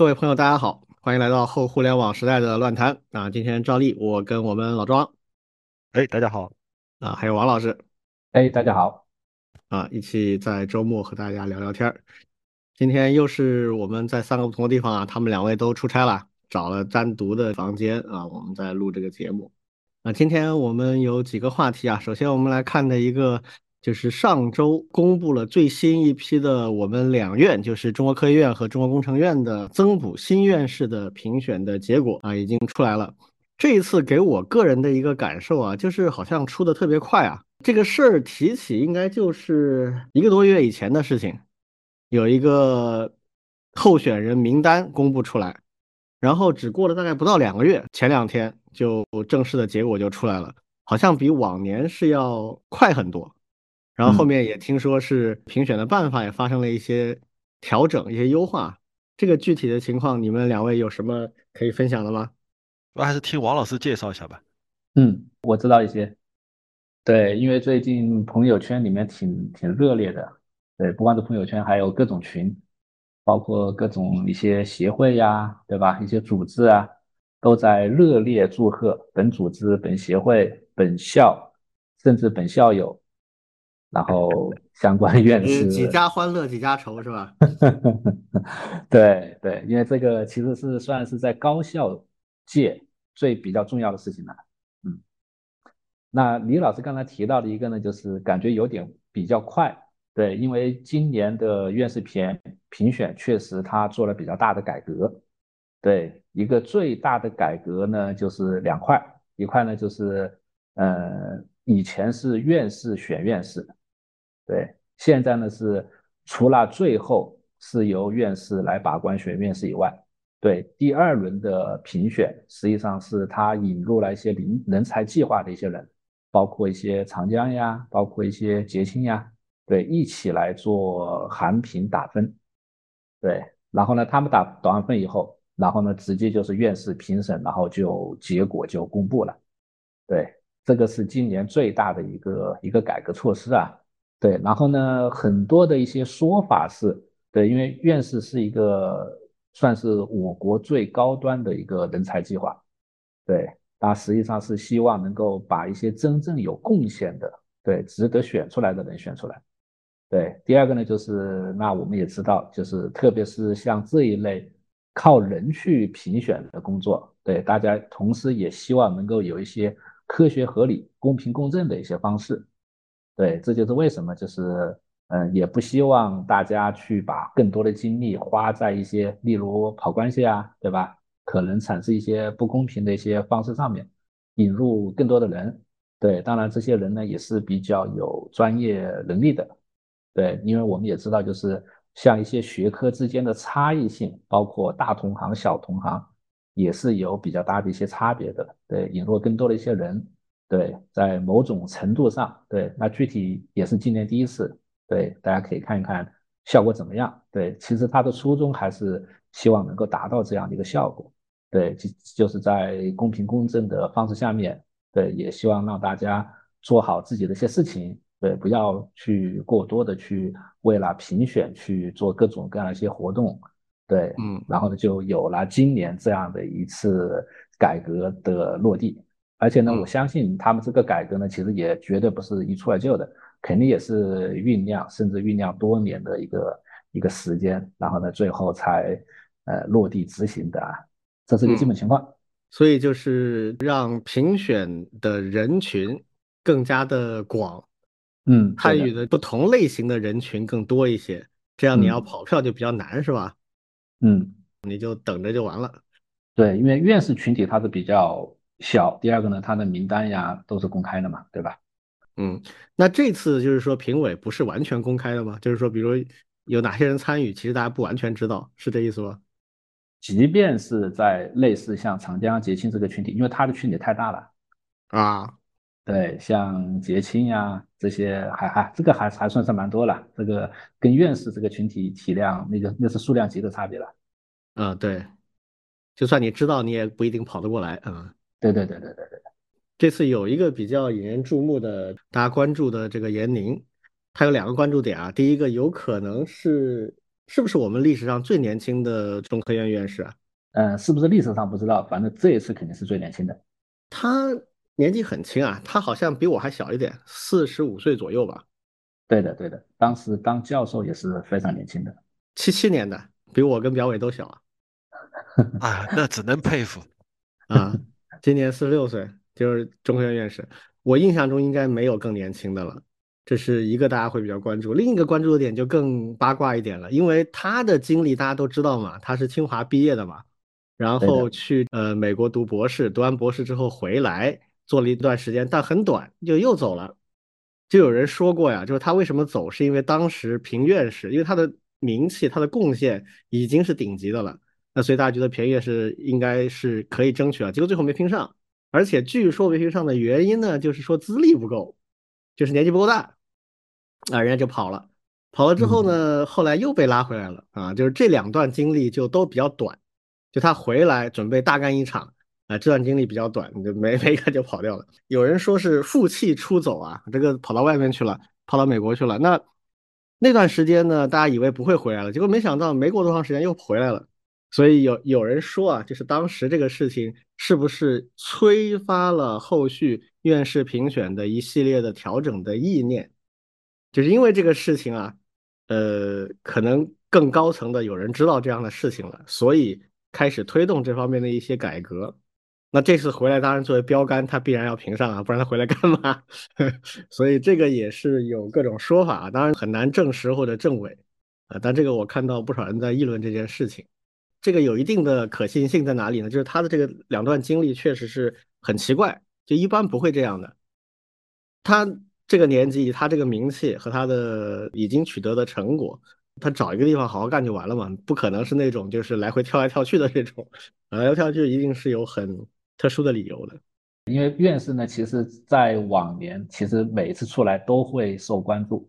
各位朋友，大家好，欢迎来到后互联网时代的乱谈啊！今天照例我跟我们老庄，哎，大家好啊，还有王老师，哎，大家好啊，一起在周末和大家聊聊天儿。今天又是我们在三个不同的地方啊，他们两位都出差了，找了单独的房间啊，我们在录这个节目。啊，今天我们有几个话题啊，首先我们来看的一个。就是上周公布了最新一批的我们两院，就是中国科学院和中国工程院的增补新院士的评选的结果啊，已经出来了。这一次给我个人的一个感受啊，就是好像出的特别快啊。这个事儿提起应该就是一个多月以前的事情，有一个候选人名单公布出来，然后只过了大概不到两个月，前两天就正式的结果就出来了，好像比往年是要快很多。然后后面也听说是评选的办法也发生了一些调整、一些优化。这个具体的情况，你们两位有什么可以分享的吗？我还是听王老师介绍一下吧。嗯，我知道一些。对，因为最近朋友圈里面挺挺热烈的。对，不光是朋友圈，还有各种群，包括各种一些协会呀，对吧？一些组织啊，都在热烈祝贺本组织、本协会、本校，甚至本校友。然后相关院 士几家欢乐几家愁是吧？对对，因为这个其实是算是在高校界最比较重要的事情了。嗯，那李老师刚才提到的一个呢，就是感觉有点比较快。对，因为今年的院士评评选确实他做了比较大的改革。对，一个最大的改革呢，就是两块，一块呢就是呃以前是院士选院士。对，现在呢是除了最后是由院士来把关选院士以外，对第二轮的评选，实际上是他引入了一些人人才计划的一些人，包括一些长江呀，包括一些杰青呀，对，一起来做含评打分，对，然后呢，他们打打完分以后，然后呢，直接就是院士评审，然后就结果就公布了，对，这个是今年最大的一个一个改革措施啊。对，然后呢，很多的一些说法是，对，因为院士是一个算是我国最高端的一个人才计划，对，它实际上是希望能够把一些真正有贡献的，对，值得选出来的人选出来。对，第二个呢，就是那我们也知道，就是特别是像这一类靠人去评选的工作，对，大家同时也希望能够有一些科学合理、公平公正的一些方式。对，这就是为什么，就是嗯，也不希望大家去把更多的精力花在一些，例如跑关系啊，对吧？可能产生一些不公平的一些方式上面，引入更多的人。对，当然这些人呢也是比较有专业能力的。对，因为我们也知道，就是像一些学科之间的差异性，包括大同行、小同行，也是有比较大的一些差别的。对，引入更多的一些人。对，在某种程度上，对，那具体也是今年第一次，对，大家可以看一看效果怎么样。对，其实他的初衷还是希望能够达到这样的一个效果。对，就就是在公平公正的方式下面，对，也希望让大家做好自己的一些事情，对，不要去过多的去为了评选去做各种各样的一些活动，对，嗯，然后呢，就有了今年这样的一次改革的落地。而且呢，我相信他们这个改革呢，其实也绝对不是一蹴而就的，肯定也是酝酿，甚至酝酿多年的一个一个时间，然后呢，最后才呃落地执行的，这是个基本情况。所以就是让评选的人群更加的广，嗯，参与的不同类型的人群更多一些，这样你要跑票就比较难，是吧？嗯，你就等着就完了。对，因为院士群体它是比较。小，第二个呢，他的名单呀都是公开的嘛，对吧？嗯，那这次就是说评委不是完全公开的吗？就是说，比如有哪些人参与，其实大家不完全知道，是这意思吗？即便是在类似像长江、捷青这个群体，因为他的群体太大了啊，对，像捷青呀这些，还还这个还还算是蛮多了，这个跟院士这个群体体量那个那是数量级的差别了。嗯，对，就算你知道，你也不一定跑得过来，嗯。对对对对对对，这次有一个比较引人注目的，大家关注的这个闫宁，他有两个关注点啊。第一个有可能是是不是我们历史上最年轻的中科院院士啊？嗯，是不是历史上不知道，反正这一次肯定是最年轻的。他年纪很轻啊，他好像比我还小一点，四十五岁左右吧。对的，对的，当时当教授也是非常年轻的，七七年的，比我跟表伟都小啊。啊，那只能佩服啊。今年四十六岁，就是中科院院士。我印象中应该没有更年轻的了。这是一个大家会比较关注，另一个关注的点就更八卦一点了，因为他的经历大家都知道嘛，他是清华毕业的嘛，然后去呃美国读博士，读完博士之后回来做了一段时间，但很短就又走了。就有人说过呀，就是他为什么走，是因为当时评院士，因为他的名气、他的贡献已经是顶级的了，那所以大家觉得便宜是应该是可以争取啊，结果最后没拼上，而且据说没拼上的原因呢，就是说资历不够，就是年纪不够大。啊，人家就跑了，跑了之后呢，后来又被拉回来了啊，就是这两段经历就都比较短，就他回来准备大干一场，啊，这段经历比较短，就没没干就跑掉了。有人说是负气出走啊，这个跑到外面去了，跑到美国去了。那那段时间呢，大家以为不会回来了，结果没想到没过多长时间又回来了。所以有有人说啊，就是当时这个事情是不是催发了后续院士评选的一系列的调整的意念？就是因为这个事情啊，呃，可能更高层的有人知道这样的事情了，所以开始推动这方面的一些改革。那这次回来，当然作为标杆，他必然要评上啊，不然他回来干嘛？所以这个也是有各种说法，当然很难证实或者证伪啊。但这个我看到不少人在议论这件事情，这个有一定的可信性在哪里呢？就是他的这个两段经历确实是很奇怪，就一般不会这样的。他。这个年纪，他这个名气和他的已经取得的成果，他找一个地方好好干就完了嘛？不可能是那种就是来回跳来跳去的这种，来来跳去一定是有很特殊的理由的。因为院士呢，其实在往年，其实每次出来都会受关注，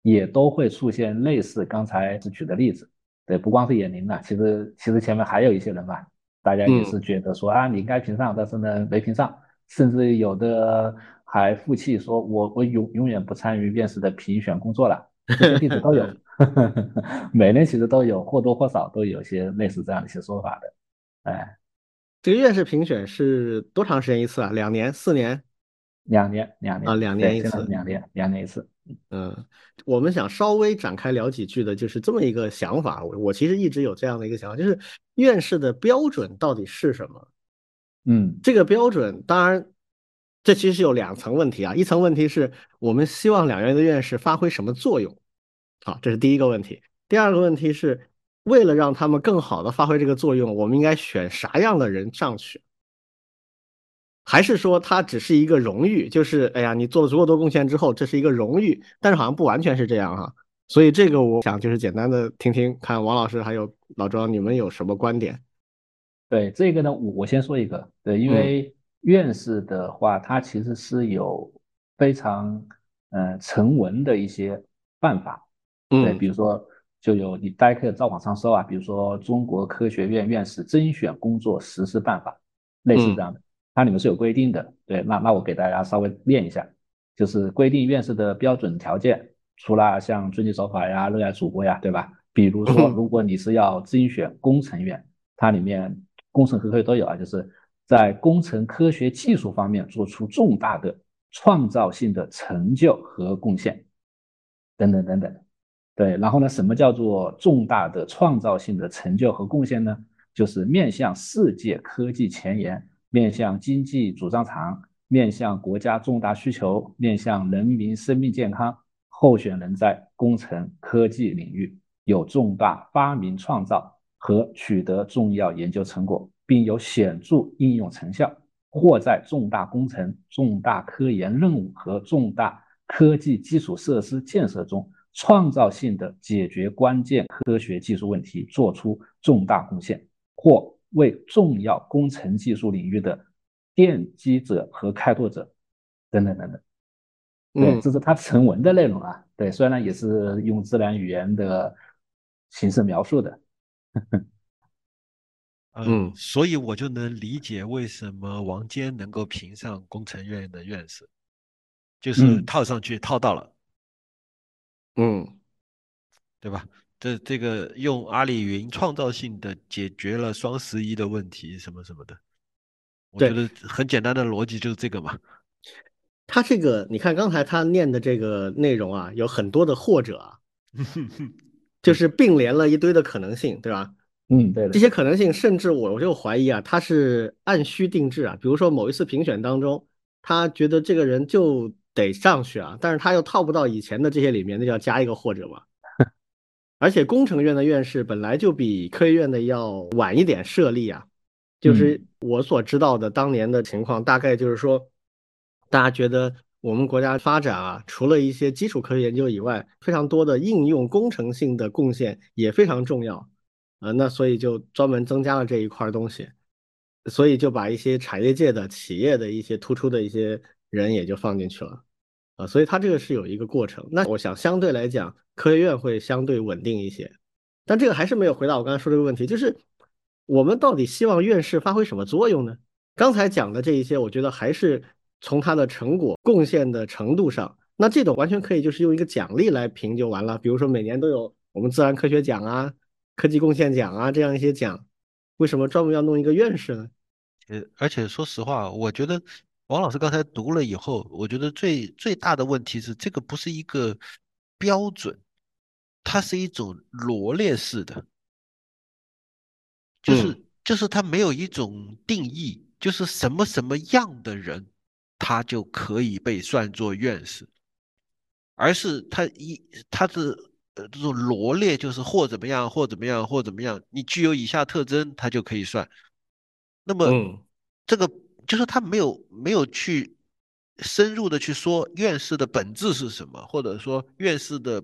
也都会出现类似刚才举的例子。对，不光是闫宁了，其实其实前面还有一些人嘛，大家也是觉得说啊，你应该评上，但是呢没评上，甚至有的。还负气说：“我我永永远不参与院士的评选工作了。”这些例子都有，每年其实都有或多或少都有些类似这样的一些说法的。哎，这个院士评选是多长时间一次啊？两年、四年？两年，两年啊，两年一次，两年，两年一次。嗯，我们想稍微展开聊几句的，就是这么一个想法。我我其实一直有这样的一个想法，就是院士的标准到底是什么？嗯，这个标准当然。这其实是有两层问题啊，一层问题是我们希望两院的院士发挥什么作用，好，这是第一个问题。第二个问题是为了让他们更好的发挥这个作用，我们应该选啥样的人上去？还是说它只是一个荣誉？就是哎呀，你做了足够多贡献之后，这是一个荣誉，但是好像不完全是这样哈。所以这个我想就是简单的听听看王老师还有老庄你们有什么观点？对这个呢，我我先说一个，对，因为。院士的话，他其实是有非常嗯成文的一些办法，对，比如说就有你大家可以在网上搜啊，比如说《中国科学院院士甄选工作实施办法》，类似这样的，它里面是有规定的。对，那那我给大家稍微念一下，就是规定院士的标准条件，除了像遵纪守法呀、热爱祖国呀，对吧？比如说，如果你是要甄选工程院，它里面工程科科都有啊，就是。在工程科学技术方面做出重大的创造性的成就和贡献，等等等等，对，然后呢，什么叫做重大的创造性的成就和贡献呢？就是面向世界科技前沿，面向经济主战场，面向国家重大需求，面向人民生命健康，候选人在工程科技领域有重大发明创造和取得重要研究成果。并有显著应用成效，或在重大工程、重大科研任务和重大科技基础设施建设中，创造性的解决关键科学技术问题，做出重大贡献，或为重要工程技术领域的奠基者和开拓者，等等等等。对，这是他成文的内容啊。对，虽然也是用自然语言的形式描述的。嗯，所以我就能理解为什么王坚能够评上工程院的院士，就是套上去套到了，嗯，对吧？这这个用阿里云创造性的解决了双十一的问题，什么什么的，我觉得很简单的逻辑就是这个嘛。他这个，你看刚才他念的这个内容啊，有很多的或者啊，就是并联了一堆的可能性，对吧？嗯，对。这些可能性，甚至我我就怀疑啊，他是按需定制啊。比如说某一次评选当中，他觉得这个人就得上去啊，但是他又套不到以前的这些里面，那就要加一个或者嘛。而且工程院的院士本来就比科学院的要晚一点设立啊，就是我所知道的当年的情况，大概就是说，大家觉得我们国家发展啊，除了一些基础科学研究以外，非常多的应用工程性的贡献也非常重要，呃，那所以就专门增加了这一块东西，所以就把一些产业界的企业的一些突出的一些人也就放进去了。啊，所以它这个是有一个过程。那我想相对来讲，科学院会相对稳定一些。但这个还是没有回答我刚才说这个问题，就是我们到底希望院士发挥什么作用呢？刚才讲的这一些，我觉得还是从他的成果贡献的程度上，那这种完全可以就是用一个奖励来评就完了。比如说每年都有我们自然科学奖啊、科技贡献奖啊这样一些奖，为什么专门要弄一个院士呢？呃，而且说实话，我觉得。王老师刚才读了以后，我觉得最最大的问题是这个不是一个标准，它是一种罗列式的，就是就是它没有一种定义，就是什么什么样的人他就可以被算作院士，而是他一他是呃这种罗列，就是或怎么样或怎么样或怎么样，你具有以下特征，他就可以算。那么这个。就是他没有没有去深入的去说院士的本质是什么，或者说院士的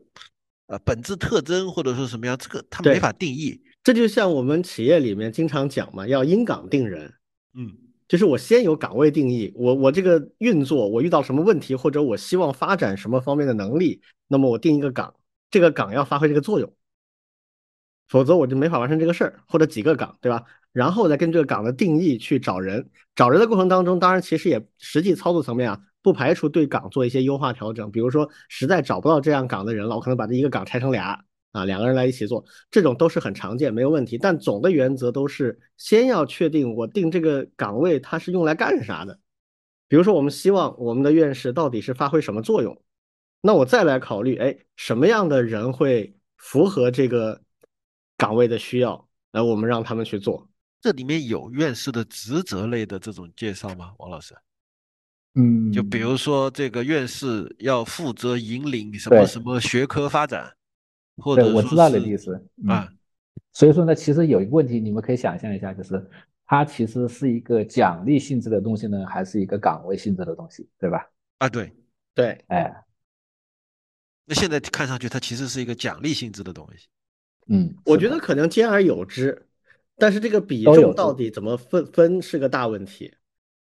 呃本质特征，或者说什么样，这个他没法定义。这就像我们企业里面经常讲嘛，要因岗定人。嗯，就是我先有岗位定义，我我这个运作我遇到什么问题，或者我希望发展什么方面的能力，那么我定一个岗，这个岗要发挥这个作用，否则我就没法完成这个事儿，或者几个岗，对吧？然后再跟这个岗的定义去找人，找人的过程当中，当然其实也实际操作层面啊，不排除对岗做一些优化调整。比如说实在找不到这样岗的人了，我可能把这一个岗拆成俩啊，两个人来一起做，这种都是很常见，没有问题。但总的原则都是先要确定我定这个岗位它是用来干啥的。比如说我们希望我们的院士到底是发挥什么作用，那我再来考虑，哎，什么样的人会符合这个岗位的需要，来我们让他们去做。这里面有院士的职责类的这种介绍吗，王老师？嗯，就比如说这个院士要负责引领什么什么学科发展，或者我知道的意思啊。所以说呢，其实有一个问题，你们可以想象一下，就是它其实是一个奖励性质的东西呢，还是一个岗位性质的东西，对吧？啊，对对，哎，那现在看上去它其实是一个奖励性质的东西。嗯，我觉得可能兼而有之。但是这个比重到底怎么分分是个大问题。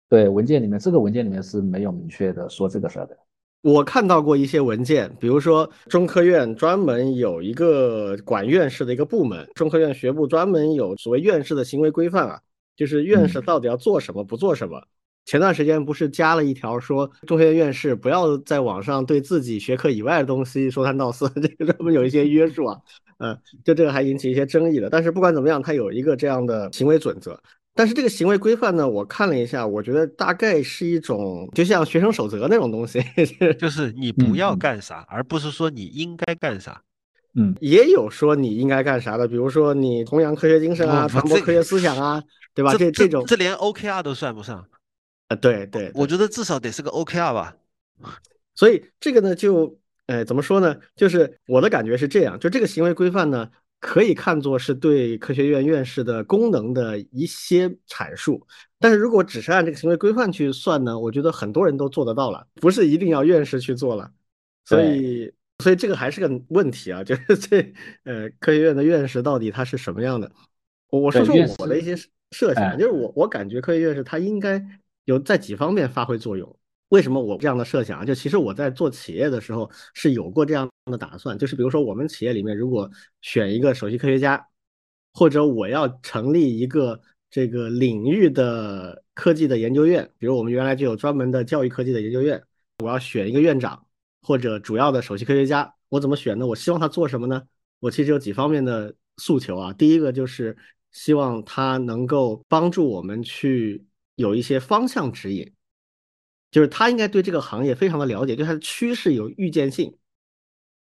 对文件里面，这个文件里面是没有明确的说这个事儿的。我看到过一些文件，比如说中科院专门有一个管院士的一个部门，中科院学部专门有所谓院士的行为规范啊，就是院士到底要做什么，不做什么。前段时间不是加了一条说，中科院院士不要在网上对自己学科以外的东西说三道四，这个专门有一些约束啊。嗯，就这个还引起一些争议的。但是不管怎么样，它有一个这样的行为准则。但是这个行为规范呢，我看了一下，我觉得大概是一种就像学生守则那种东西，就是你不要干啥，而不是说你应该干啥。嗯，也有说你应该干啥的，比如说你弘扬科学精神啊，传播科学思想啊，对吧？这这种这连 OKR 都算不上。啊，对对，我觉得至少得是个 OKR 吧。所以这个呢，就。哎，怎么说呢？就是我的感觉是这样，就这个行为规范呢，可以看作是对科学院院士的功能的一些阐述。但是如果只是按这个行为规范去算呢，我觉得很多人都做得到了，不是一定要院士去做了。所以，所以这个还是个问题啊，就是这呃，科学院的院士到底他是什么样的？我我说说我的一些设想，就是我我感觉科学院士他应该有在几方面发挥作用。为什么我这样的设想啊？就其实我在做企业的时候是有过这样的打算，就是比如说我们企业里面如果选一个首席科学家，或者我要成立一个这个领域的科技的研究院，比如我们原来就有专门的教育科技的研究院，我要选一个院长或者主要的首席科学家，我怎么选呢？我希望他做什么呢？我其实有几方面的诉求啊。第一个就是希望他能够帮助我们去有一些方向指引，就是他应该对这个行业非常的了解，对它的趋势有预见性。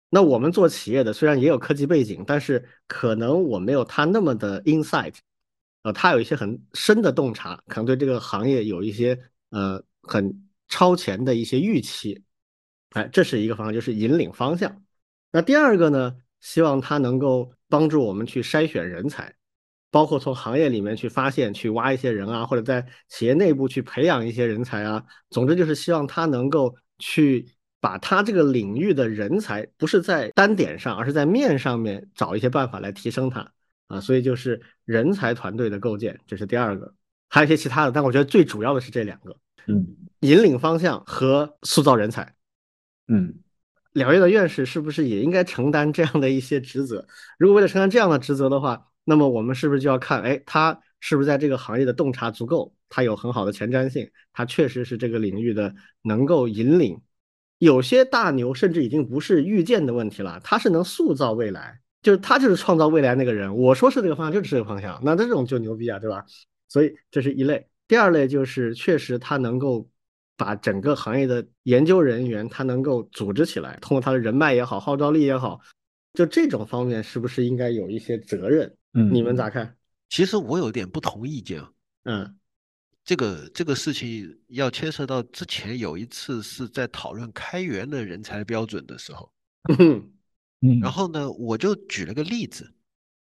那我们做企业的虽然也有科技背景，但是可能我没有他那么的 insight，呃，他有一些很深的洞察，可能对这个行业有一些呃很超前的一些预期。哎，这是一个方向，就是引领方向。那第二个呢，希望他能够帮助我们去筛选人才，包括从行业里面去发现、去挖一些人啊，或者在企业内部去培养一些人才啊。总之就是希望他能够去把他这个领域的人才，不是在单点上，而是在面上面找一些办法来提升他啊。所以就是人才团队的构建，这是第二个。还有一些其他的，但我觉得最主要的是这两个，嗯，引领方向和塑造人才。嗯，两院的院士是不是也应该承担这样的一些职责？如果为了承担这样的职责的话，那么我们是不是就要看，哎，他是不是在这个行业的洞察足够？他有很好的前瞻性，他确实是这个领域的能够引领。有些大牛甚至已经不是预见的问题了，他是能塑造未来，就是他就是创造未来那个人。我说是这个方向，就是这个方向，那这种就牛逼啊，对吧？所以这是一类。第二类就是确实他能够。把整个行业的研究人员，他能够组织起来，通过他的人脉也好，号召力也好，就这种方面，是不是应该有一些责任？嗯，你们咋看？其实我有点不同意见。嗯，这个这个事情要牵涉到之前有一次是在讨论开源的人才标准的时候，嗯，然后呢，我就举了个例子，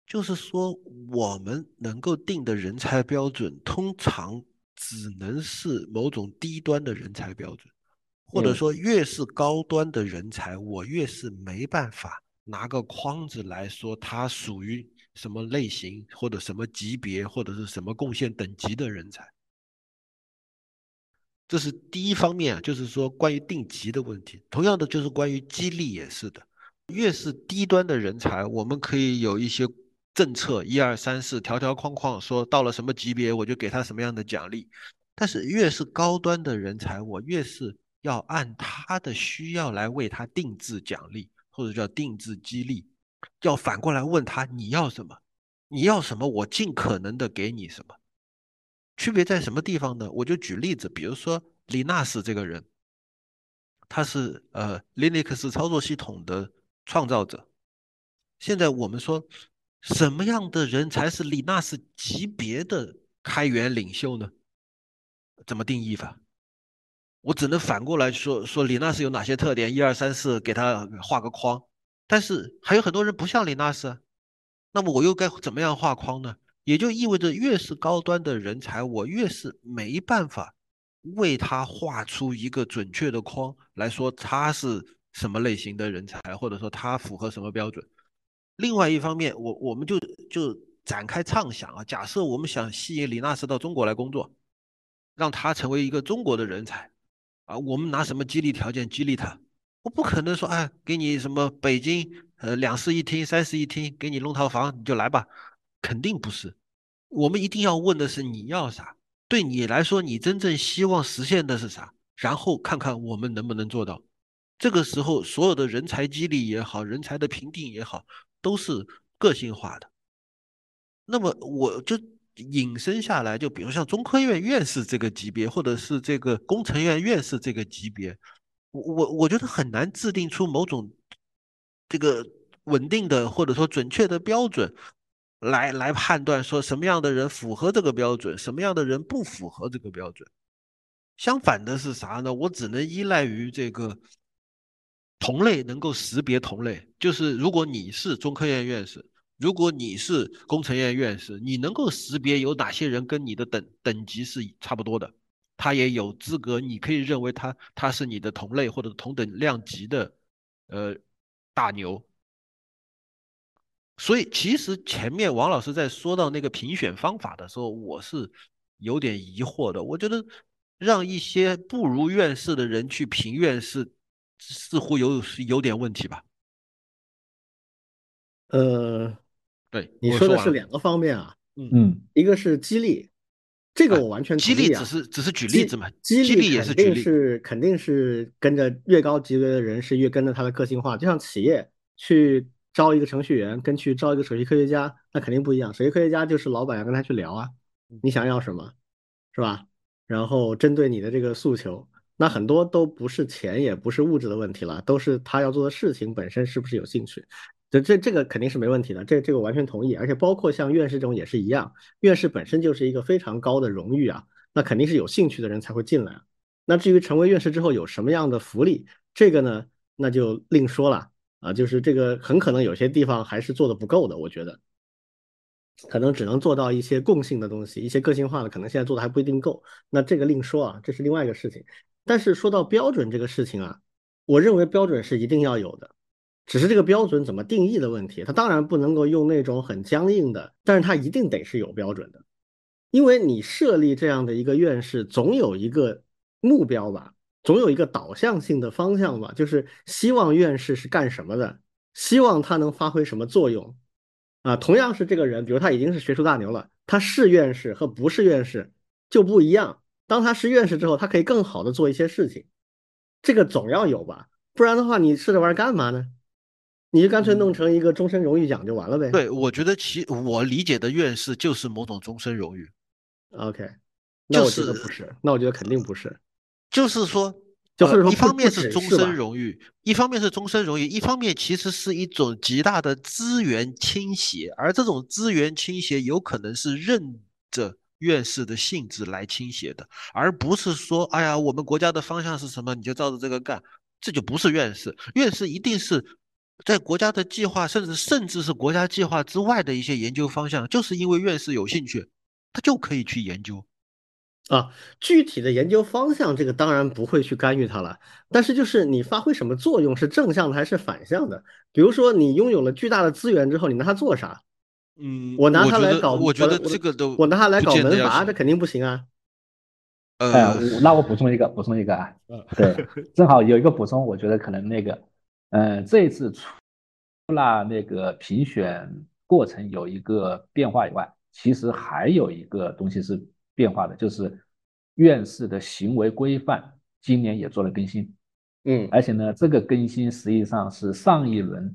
就是说我们能够定的人才标准，通常。只能是某种低端的人才标准，或者说越是高端的人才，我越是没办法拿个框子来说他属于什么类型或者什么级别或者是什么贡献等级的人才。这是第一方面啊，就是说关于定级的问题。同样的，就是关于激励也是的，越是低端的人才，我们可以有一些。政策一二三四条条框框说到了什么级别我就给他什么样的奖励，但是越是高端的人才，我越是要按他的需要来为他定制奖励或者叫定制激励，要反过来问他你要什么，你要什么我尽可能的给你什么。区别在什么地方呢？我就举例子，比如说李纳斯这个人，他是呃 Linux 操作系统的创造者，现在我们说。什么样的人才是李纳斯级别的开源领袖呢？怎么定义法？我只能反过来说说李纳斯有哪些特点，一二三四，给他画个框。但是还有很多人不像李纳斯，那么我又该怎么样画框呢？也就意味着越是高端的人才，我越是没办法为他画出一个准确的框来说他是什么类型的人才，或者说他符合什么标准。另外一方面，我我们就就展开畅想啊，假设我们想吸引李纳斯到中国来工作，让他成为一个中国的人才，啊，我们拿什么激励条件激励他？我不可能说，哎，给你什么北京呃两室一厅、三室一厅，给你弄套房你就来吧，肯定不是。我们一定要问的是你要啥？对你来说，你真正希望实现的是啥？然后看看我们能不能做到。这个时候，所有的人才激励也好，人才的评定也好。都是个性化的，那么我就引申下来，就比如像中科院院士这个级别，或者是这个工程院院士这个级别，我我我觉得很难制定出某种这个稳定的或者说准确的标准来来判断说什么样的人符合这个标准，什么样的人不符合这个标准。相反的是啥呢？我只能依赖于这个。同类能够识别同类，就是如果你是中科院院士，如果你是工程院院士，你能够识别有哪些人跟你的等等级是差不多的，他也有资格，你可以认为他他是你的同类或者同等量级的，呃，大牛。所以其实前面王老师在说到那个评选方法的时候，我是有点疑惑的。我觉得让一些不如院士的人去评院士。似乎有有点问题吧？呃，对，你说的是两个方面啊。嗯嗯，一个是激励，这个我完全激励只是只是举例子嘛。激励也是举例，是肯定是跟着越高级别的人是越跟着他的个性化。就像企业去招一个程序员跟去招一个首席科学家，那肯定不一样。首席科学家就是老板要跟他去聊啊，你想要什么，是吧？然后针对你的这个诉求，那很多都不是钱，也不是物质的问题了，都是他要做的事情本身是不是有兴趣。这这这个肯定是没问题的，这这个完全同意。而且包括像院士这种也是一样，院士本身就是一个非常高的荣誉啊，那肯定是有兴趣的人才会进来。那至于成为院士之后有什么样的福利，这个呢，那就另说了啊。就是这个很可能有些地方还是做的不够的，我觉得，可能只能做到一些共性的东西，一些个性化的，可能现在做的还不一定够。那这个另说啊，这是另外一个事情。但是说到标准这个事情啊，我认为标准是一定要有的，只是这个标准怎么定义的问题。它当然不能够用那种很僵硬的，但是它一定得是有标准的，因为你设立这样的一个院士，总有一个。目标吧，总有一个导向性的方向吧，就是希望院士是干什么的，希望他能发挥什么作用啊。同样是这个人，比如他已经是学术大牛了，他是院士和不是院士就不一样。当他是院士之后，他可以更好的做一些事情，这个总要有吧，不然的话，你是这玩意儿干嘛呢？你就干脆弄成一个终身荣誉奖就完了呗。对，我觉得其我理解的院士就是某种终身荣誉。OK，那我觉得不是，那我觉得肯定不是。就是说，就是一方面是终身荣誉，一方面是终身荣誉，一方面其实是一种极大的资源倾斜，而这种资源倾斜有可能是任着院士的性质来倾斜的，而不是说，哎呀，我们国家的方向是什么，你就照着这个干，这就不是院士。院士一定是在国家的计划，甚至甚至是国家计划之外的一些研究方向，就是因为院士有兴趣，他就可以去研究。啊，具体的研究方向，这个当然不会去干预它了。但是就是你发挥什么作用，是正向的还是反向的？比如说你拥有了巨大的资源之后，你拿它做啥？嗯，我拿它来搞，我觉得这个都，我拿它来搞门阀，这肯定不行啊。呃，那我补充一个，补充一个啊，对，正好有一个补充，我觉得可能那个，嗯，这一次除了那个评选过程有一个变化以外，其实还有一个东西是。变化的就是院士的行为规范，今年也做了更新，嗯，而且呢，这个更新实际上是上一轮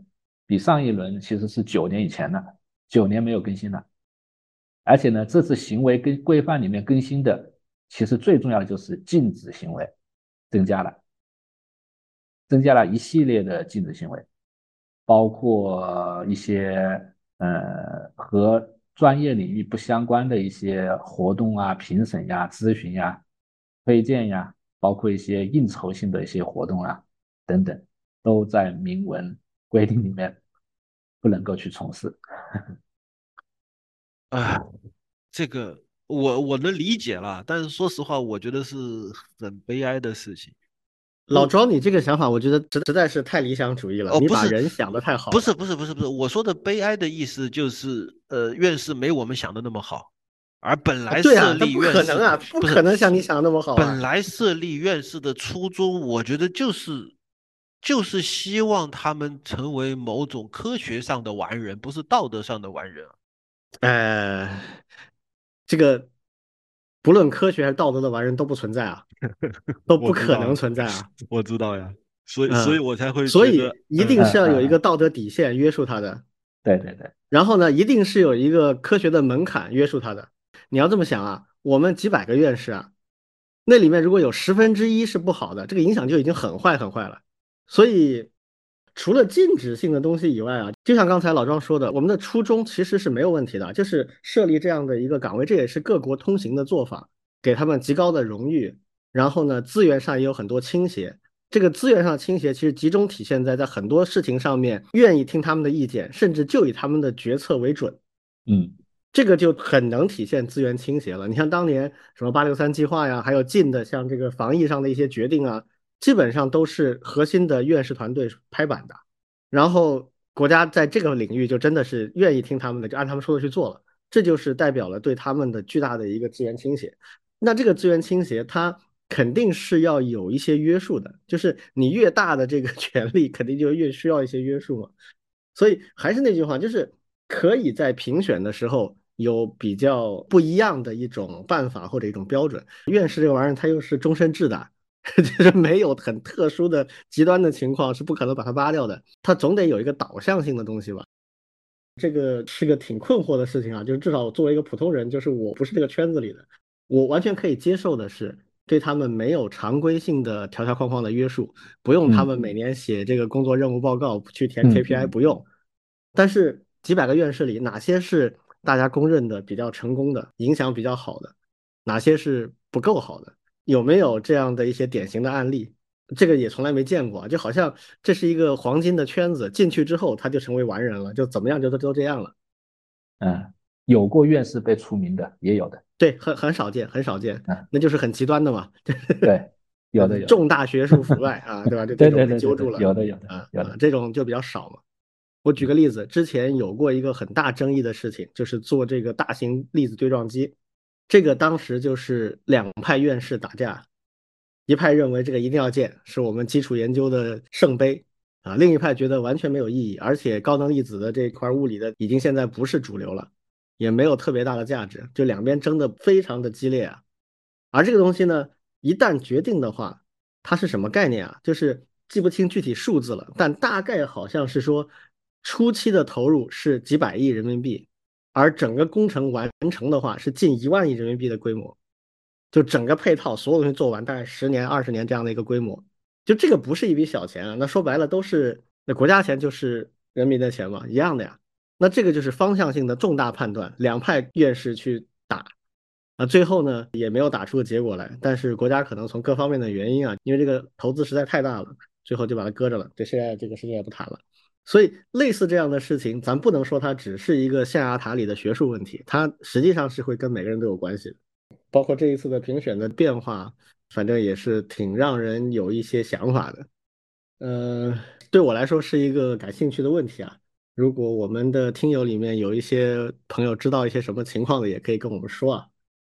比上一轮其实是九年以前的，九年没有更新了，而且呢，这次行为跟规范里面更新的，其实最重要的就是禁止行为增加了，增加了一系列的禁止行为，包括一些呃和。专业领域不相关的一些活动啊、评审呀、咨询呀、推荐呀，包括一些应酬性的一些活动啊等等，都在明文规定里面不能够去从事。啊，这个我我能理解了，但是说实话，我觉得是很悲哀的事情。老庄，你这个想法，我觉得实实在是太理想主义了。哦，你把人想的太好。不是不是不是不是，我说的悲哀的意思就是，呃，院士没我们想的那么好，而本来设立院士，不可能啊，不可能像你想的那么好。本来设立院士的初衷，我觉得就是，就是希望他们成为某种科学上的完人，不是道德上的完人。呃，这个。不论科学还是道德的完人都不存在啊，都不可能存在啊！我知道呀，所以所以我才会，所以一定是要有一个道德底线约束他的。对对对，然后呢，一定是有一个科学的门槛约束他的。你要这么想啊，我们几百个院士啊，那里面如果有十分之一是不好的，这个影响就已经很坏很坏了。所以。除了禁止性的东西以外啊，就像刚才老庄说的，我们的初衷其实是没有问题的，就是设立这样的一个岗位，这也是各国通行的做法，给他们极高的荣誉。然后呢，资源上也有很多倾斜。这个资源上倾斜其实集中体现在在很多事情上面愿意听他们的意见，甚至就以他们的决策为准。嗯，这个就很能体现资源倾斜了。你像当年什么八六三计划呀，还有近的像这个防疫上的一些决定啊。基本上都是核心的院士团队拍板的，然后国家在这个领域就真的是愿意听他们的，就按他们说的去做了。这就是代表了对他们的巨大的一个资源倾斜。那这个资源倾斜，它肯定是要有一些约束的，就是你越大的这个 权利，肯定就越需要一些约束嘛。所以还是那句话，就是可以在评选的时候有比较不一样的一种办法或者一种标准。院士这个玩意儿，它又是终身制的。就是没有很特殊的极端的情况是不可能把它扒掉的，它总得有一个导向性的东西吧。这个是个挺困惑的事情啊，就是至少作为一个普通人，就是我不是这个圈子里的，我完全可以接受的是，对他们没有常规性的条条框框的约束，不用他们每年写这个工作任务报告去填 KPI，不用。但是几百个院士里，哪些是大家公认的比较成功的、影响比较好的，哪些是不够好的？有没有这样的一些典型的案例？这个也从来没见过，就好像这是一个黄金的圈子，进去之后他就成为完人了，就怎么样就都都这样了。嗯，有过院士被除名的，也有的。对，很很少见，很少见。嗯，那就是很极端的嘛。对，有的 有。重大学术腐败啊，对吧？就这种被揪住了。有的有的啊，有的这种就比较少嘛。我举个例子，之前有过一个很大争议的事情，就是做这个大型粒子对撞机，这个当时就是两派院士打架。一派认为这个一定要建，是我们基础研究的圣杯啊；另一派觉得完全没有意义，而且高能粒子的这块物理的已经现在不是主流了，也没有特别大的价值，就两边争的非常的激烈啊。而这个东西呢，一旦决定的话，它是什么概念啊？就是记不清具体数字了，但大概好像是说初期的投入是几百亿人民币，而整个工程完成的话是近一万亿人民币的规模。就整个配套所有东西做完，大概十年、二十年这样的一个规模，就这个不是一笔小钱啊。那说白了都是那国家钱，就是人民的钱嘛，一样的呀。那这个就是方向性的重大判断，两派院士去打，啊，最后呢也没有打出个结果来。但是国家可能从各方面的原因啊，因为这个投资实在太大了，最后就把它搁着了。对，现在这个事情也不谈了。所以类似这样的事情，咱不能说它只是一个象牙塔里的学术问题，它实际上是会跟每个人都有关系的。包括这一次的评选的变化，反正也是挺让人有一些想法的。呃，对我来说是一个感兴趣的问题啊。如果我们的听友里面有一些朋友知道一些什么情况的，也可以跟我们说啊。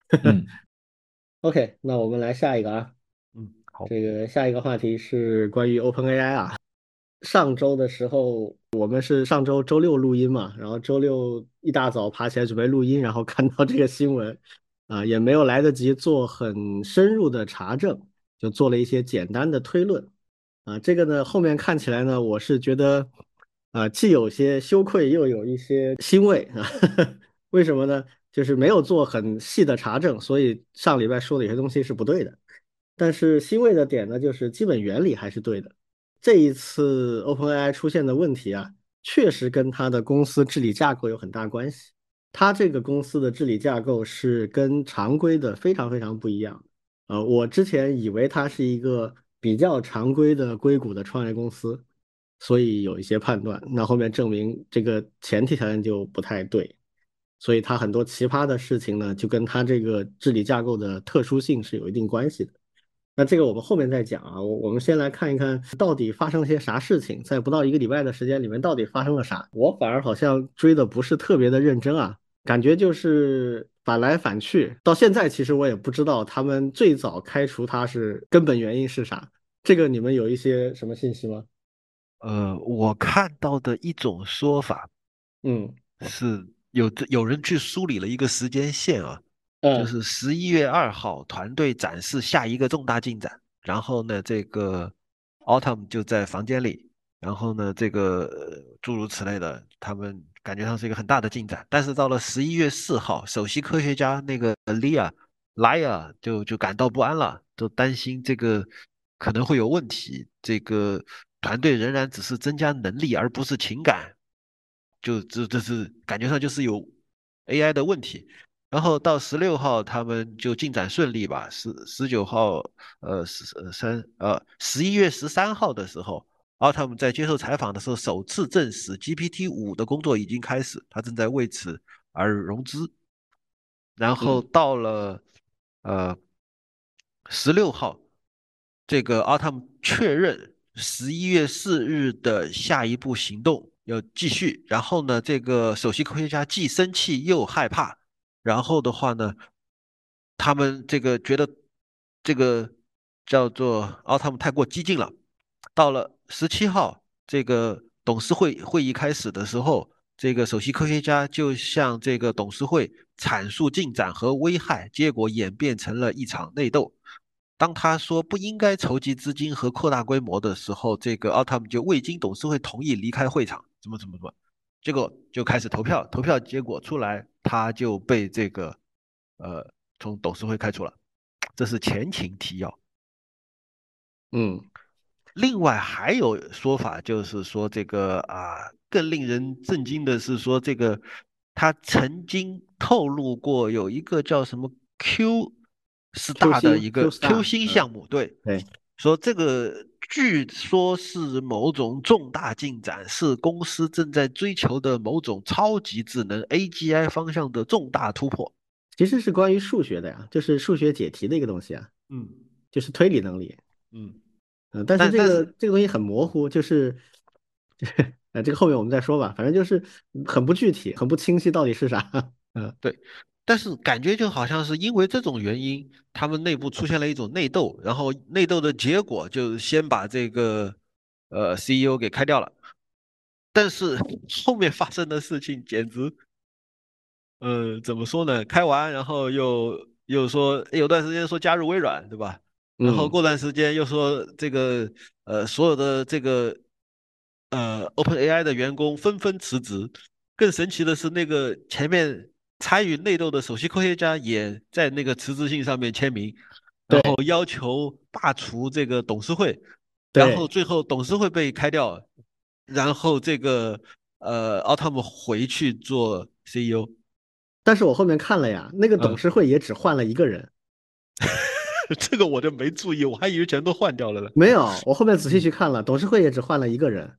OK，那我们来下一个啊。嗯，好。这个下一个话题是关于 OpenAI 啊。上周的时候，我们是上周周六录音嘛，然后周六一大早爬起来准备录音，然后看到这个新闻。啊，也没有来得及做很深入的查证，就做了一些简单的推论。啊，这个呢，后面看起来呢，我是觉得，啊，既有些羞愧，又有一些欣慰啊。为什么呢？就是没有做很细的查证，所以上礼拜说的有些东西是不对的。但是欣慰的点呢，就是基本原理还是对的。这一次 OpenAI 出现的问题啊，确实跟它的公司治理架构有很大关系。它这个公司的治理架构是跟常规的非常非常不一样。呃，我之前以为它是一个比较常规的硅谷的创业公司，所以有一些判断。那后面证明这个前提条件就不太对，所以它很多奇葩的事情呢，就跟它这个治理架构的特殊性是有一定关系的。那这个我们后面再讲啊，我我们先来看一看到底发生了些啥事情，在不到一个礼拜的时间里面到底发生了啥。我反而好像追的不是特别的认真啊。感觉就是反来反去，到现在其实我也不知道他们最早开除他是根本原因是啥。这个你们有一些什么信息吗？呃，我看到的一种说法，嗯，是有有人去梳理了一个时间线啊，就是十一月二号团队展示下一个重大进展，然后呢，这个 Autumn 就在房间里，然后呢，这个诸如此类的，他们。感觉上是一个很大的进展，但是到了十一月四号，首席科学家那个 Lia Lia 就就感到不安了，就担心这个可能会有问题，这个团队仍然只是增加能力而不是情感，就这这是感觉上就是有 AI 的问题。然后到十六号，他们就进展顺利吧。十十九号，呃十三呃十一月十三号的时候。奥特曼在接受采访的时候，首次证实 GPT 五的工作已经开始，他正在为此而融资。然后到了呃十六号，这个奥特曼确认十一月四日的下一步行动要继续。然后呢，这个首席科学家既生气又害怕。然后的话呢，他们这个觉得这个叫做奥特曼太过激进了。到了。十七号，这个董事会会议开始的时候，这个首席科学家就向这个董事会阐述进展和危害，结果演变成了一场内斗。当他说不应该筹集资金和扩大规模的时候，这个奥特曼就未经董事会同意离开会场，怎么怎么怎么，结果就开始投票，投票结果出来，他就被这个呃从董事会开除了，这是前情提要。嗯，另外还有说法，就是说这个啊，更令人震惊的是说这个他曾经透露过有一个叫什么 Q Star 的一个 Q 星项目，对对，说这个据说是某种重大进展，是公司正在追求的某种超级智能 AGI 方向的重大突破。其实是关于数学的呀，就是数学解题的一个东西啊，嗯，就是推理能力。嗯嗯，但是这个这个东西很模糊，就是呃，这个后面我们再说吧。反正就是很不具体，很不清晰，到底是啥？嗯，对。但是感觉就好像是因为这种原因，他们内部出现了一种内斗，然后内斗的结果就先把这个呃 CEO 给开掉了。但是 后面发生的事情简直，呃，怎么说呢？开完然后又又说有段时间说加入微软，对吧？然后过段时间又说这个呃所有的这个呃 OpenAI 的员工纷纷辞职，更神奇的是那个前面参与内斗的首席科学家也在那个辞职信上面签名，然后要求罢除这个董事会，然后最后董事会被开掉，然后这个呃奥特姆回去做 CEO，但是我后面看了呀，那个董事会也只换了一个人。这个我就没注意，我还以为全都换掉了呢。没有，我后面仔细去看了，董事会也只换了一个人。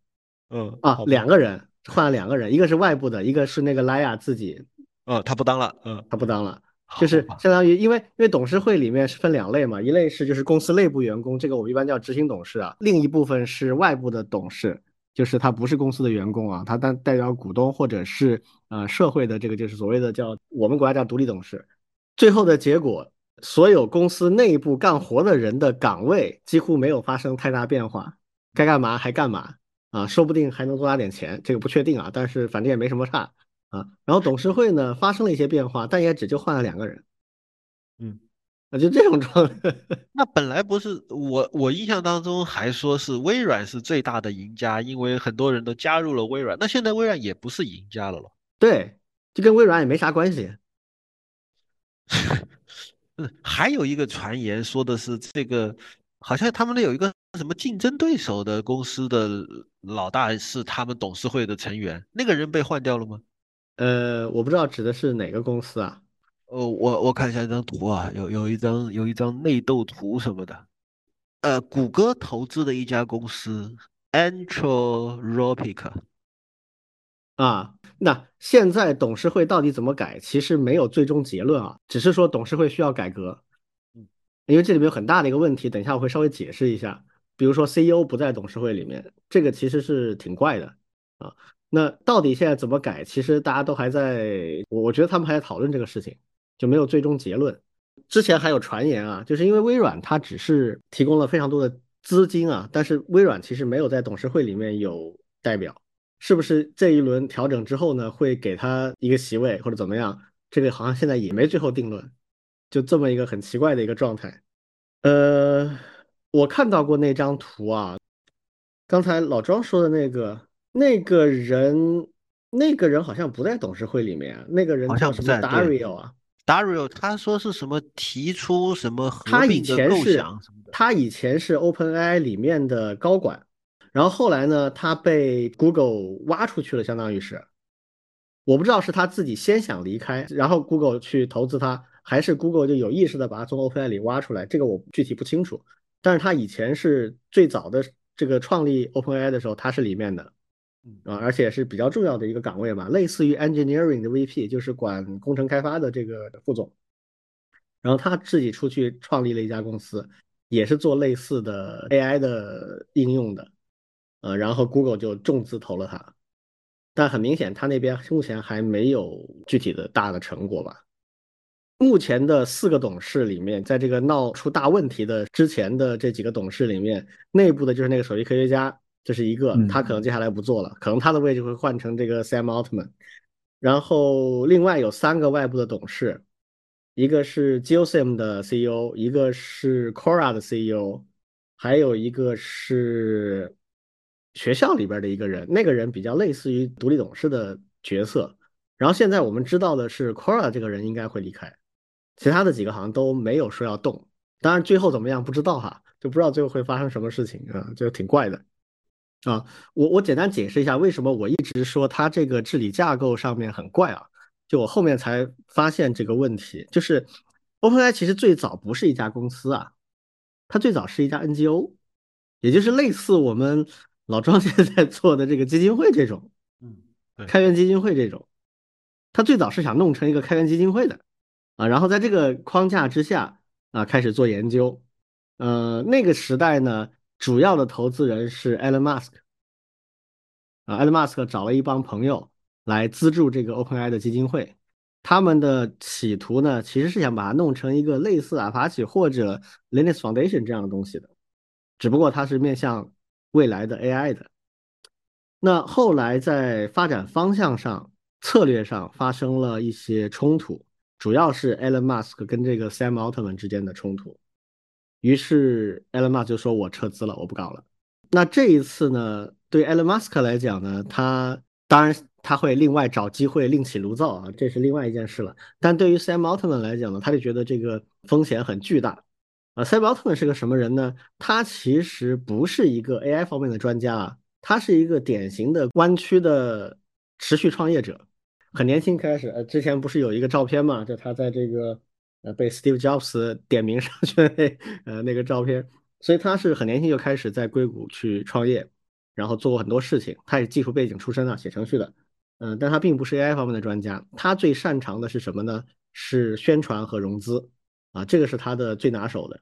嗯啊，两个人换了两个人，一个是外部的，一个是那个莱雅自己。嗯，他不当了。嗯，他不当了，就是相当于，因为因为董事会里面是分两类嘛，一类是就是公司内部员工，这个我们一般叫执行董事啊。另一部分是外部的董事，就是他不是公司的员工啊，他代代表股东或者是呃社会的这个就是所谓的叫我们国家叫独立董事。最后的结果。所有公司内部干活的人的岗位几乎没有发生太大变化，该干嘛还干嘛啊，说不定还能多拿点钱，这个不确定啊，但是反正也没什么差啊。然后董事会呢发生了一些变化，但也只就换了两个人，嗯，啊，就这种状态。那本来不是我，我印象当中还说是微软是最大的赢家，因为很多人都加入了微软。那现在微软也不是赢家了咯？对，就跟微软也没啥关系。嗯，还有一个传言说的是这个，好像他们那有一个什么竞争对手的公司的老大是他们董事会的成员，那个人被换掉了吗？呃，我不知道指的是哪个公司啊？哦，我我看一下这张图啊，有有一张有一张内斗图什么的，呃，谷歌投资的一家公司 Anthropic。啊，那现在董事会到底怎么改？其实没有最终结论啊，只是说董事会需要改革。嗯，因为这里面有很大的一个问题，等一下我会稍微解释一下。比如说 CEO 不在董事会里面，这个其实是挺怪的啊。那到底现在怎么改？其实大家都还在，我我觉得他们还在讨论这个事情，就没有最终结论。之前还有传言啊，就是因为微软它只是提供了非常多的资金啊，但是微软其实没有在董事会里面有代表。是不是这一轮调整之后呢，会给他一个席位或者怎么样？这个好像现在也没最后定论，就这么一个很奇怪的一个状态。呃，我看到过那张图啊，刚才老庄说的那个那个人，那个人好像不在董事会里面，那个人叫什么 Dario 啊？Dario 他说是什么提出什么合并的构想什么的？他以前是 OpenAI 里面的高管。然后后来呢，他被 Google 挖出去了，相当于是，我不知道是他自己先想离开，然后 Google 去投资他，还是 Google 就有意识的把他从 OpenAI 里挖出来，这个我具体不清楚。但是他以前是最早的这个创立 OpenAI 的时候，他是里面的，啊，而且是比较重要的一个岗位吧，类似于 Engineering 的 VP，就是管工程开发的这个副总。然后他自己出去创立了一家公司，也是做类似的 AI 的应用的。呃，然后 Google 就重资投了它，但很明显，他那边目前还没有具体的大的成果吧。目前的四个董事里面，在这个闹出大问题的之前的这几个董事里面，内部的就是那个首席科学家，这是一个，他可能接下来不做了，可能他的位置会换成这个 Sam Altman。然后另外有三个外部的董事，一个是 Geosim 的 CEO，一个是 Quora 的 CEO，还有一个是学校里边的一个人，那个人比较类似于独立董事的角色。然后现在我们知道的是，Quora 这个人应该会离开，其他的几个好像都没有说要动。当然最后怎么样不知道哈，就不知道最后会发生什么事情啊，就挺怪的啊。我我简单解释一下为什么我一直说它这个治理架构上面很怪啊。就我后面才发现这个问题，就是 OpenAI 其实最早不是一家公司啊，它最早是一家 NGO，也就是类似我们老庄 现在做的这个基金会这种，嗯，开源基金会这种，它最早是想弄成一个开源基金会的啊，然后在这个框架之下啊开始做研究，呃，那个时代呢，主要的投资人是 Elon Musk，啊，Elon Musk 找了一帮朋友。来资助这个 OpenAI 的基金会，他们的企图呢，其实是想把它弄成一个类似 Apache 或者 Linux Foundation 这样的东西的，只不过它是面向未来的 AI 的。那后来在发展方向上、策略上发生了一些冲突，主要是 Elon Musk 跟这个 Sam Altman 之间的冲突，于是 Elon Musk 就说：“我撤资了，我不搞了。”那这一次呢，对 Elon Musk 来讲呢，他当然。他会另外找机会另起炉灶啊，这是另外一件事了。但对于 Sam Altman 来讲呢，他就觉得这个风险很巨大啊。Sam Altman 是个什么人呢？他其实不是一个 AI 方面的专家啊，他是一个典型的弯曲的持续创业者，很年轻开始。呃，之前不是有一个照片嘛，就他在这个呃被 Steve Jobs 点名上去的那呃那个照片，所以他是很年轻就开始在硅谷去创业，然后做过很多事情。他也技术背景出身啊，写程序的。嗯，但他并不是 AI 方面的专家，他最擅长的是什么呢？是宣传和融资啊，这个是他的最拿手的，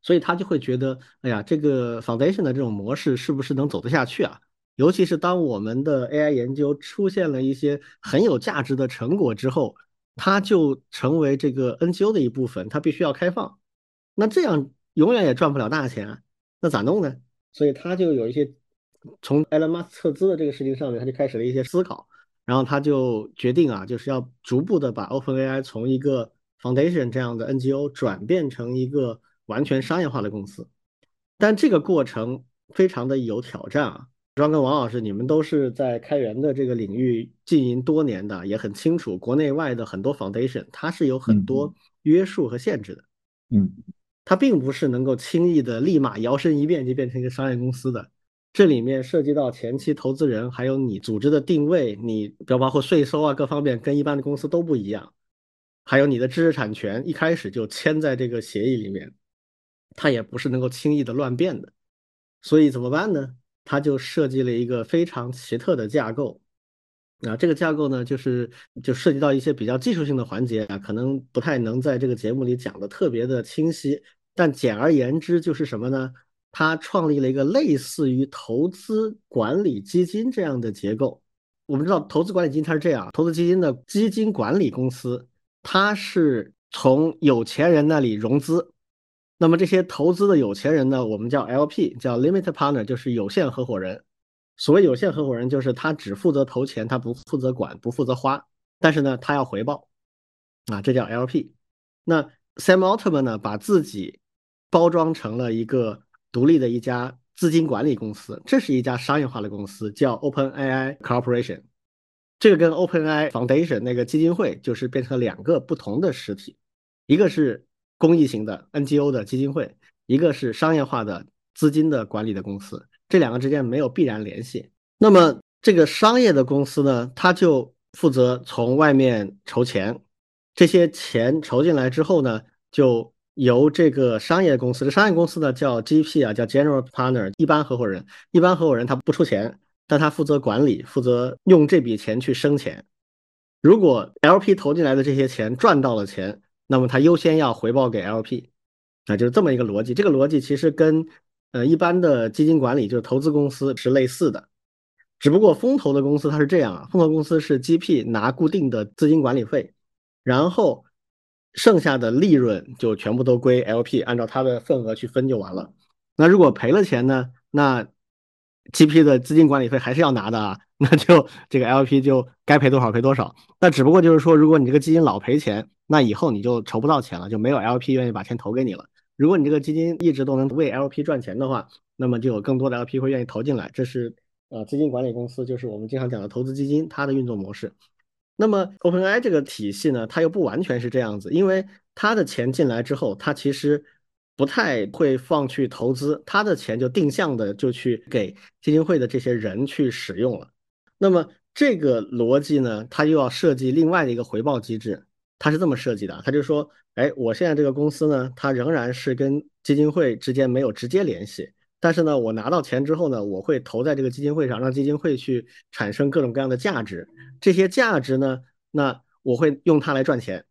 所以他就会觉得，哎呀，这个 Foundation 的这种模式是不是能走得下去啊？尤其是当我们的 AI 研究出现了一些很有价值的成果之后，它就成为这个 NGO 的一部分，它必须要开放，那这样永远也赚不了大钱，那咋弄呢？所以他就有一些。从 Elon Musk 撤资的这个事情上面，他就开始了一些思考，然后他就决定啊，就是要逐步的把 OpenAI 从一个 Foundation 这样的 NGO 转变成一个完全商业化的公司。但这个过程非常的有挑战啊。庄跟王老师，你们都是在开源的这个领域经营多年的，也很清楚国内外的很多 Foundation，它是有很多约束和限制的。嗯，它并不是能够轻易的立马摇身一变就变成一个商业公司的。这里面涉及到前期投资人，还有你组织的定位，你比如包括税收啊各方面，跟一般的公司都不一样。还有你的知识产权一开始就签在这个协议里面，它也不是能够轻易的乱变的。所以怎么办呢？他就设计了一个非常奇特的架构。啊，这个架构呢，就是就涉及到一些比较技术性的环节啊，可能不太能在这个节目里讲的特别的清晰。但简而言之就是什么呢？他创立了一个类似于投资管理基金这样的结构。我们知道，投资管理基金它是这样：投资基金的基金管理公司，它是从有钱人那里融资。那么这些投资的有钱人呢，我们叫 LP，叫 Limited Partner，就是有限合伙人。所谓有限合伙人，就是他只负责投钱，他不负责管，不负责花。但是呢，他要回报啊，这叫 LP。那 Sam Altman 呢，把自己包装成了一个。独立的一家资金管理公司，这是一家商业化的公司，叫 OpenAI Corporation。这个跟 OpenAI Foundation 那个基金会就是变成两个不同的实体，一个是公益型的 NGO 的基金会，一个是商业化的资金的管理的公司，这两个之间没有必然联系。那么这个商业的公司呢，它就负责从外面筹钱，这些钱筹进来之后呢，就由这个商业公司，这商业公司呢叫 GP 啊，叫 General Partner，一般合伙人。一般合伙人他不出钱，但他负责管理，负责用这笔钱去生钱。如果 LP 投进来的这些钱赚到了钱，那么他优先要回报给 LP，那就是这么一个逻辑。这个逻辑其实跟呃一般的基金管理就是投资公司是类似的，只不过风投的公司它是这样啊，风投公司是 GP 拿固定的资金管理费，然后。剩下的利润就全部都归 LP，按照他的份额去分就完了。那如果赔了钱呢？那 GP 的资金管理费还是要拿的啊。那就这个 LP 就该赔多少赔多少。那只不过就是说，如果你这个基金老赔钱，那以后你就筹不到钱了，就没有 LP 愿意把钱投给你了。如果你这个基金一直都能为 LP 赚钱的话，那么就有更多的 LP 会愿意投进来。这是呃基金管理公司，就是我们经常讲的投资基金它的运作模式。那么 OpenAI 这个体系呢，它又不完全是这样子，因为它的钱进来之后，它其实不太会放去投资，它的钱就定向的就去给基金会的这些人去使用了。那么这个逻辑呢，它又要设计另外的一个回报机制，他是这么设计的，他就说，哎，我现在这个公司呢，它仍然是跟基金会之间没有直接联系，但是呢，我拿到钱之后呢，我会投在这个基金会上，让基金会去产生各种各样的价值。这些价值呢，那我会用它来赚钱，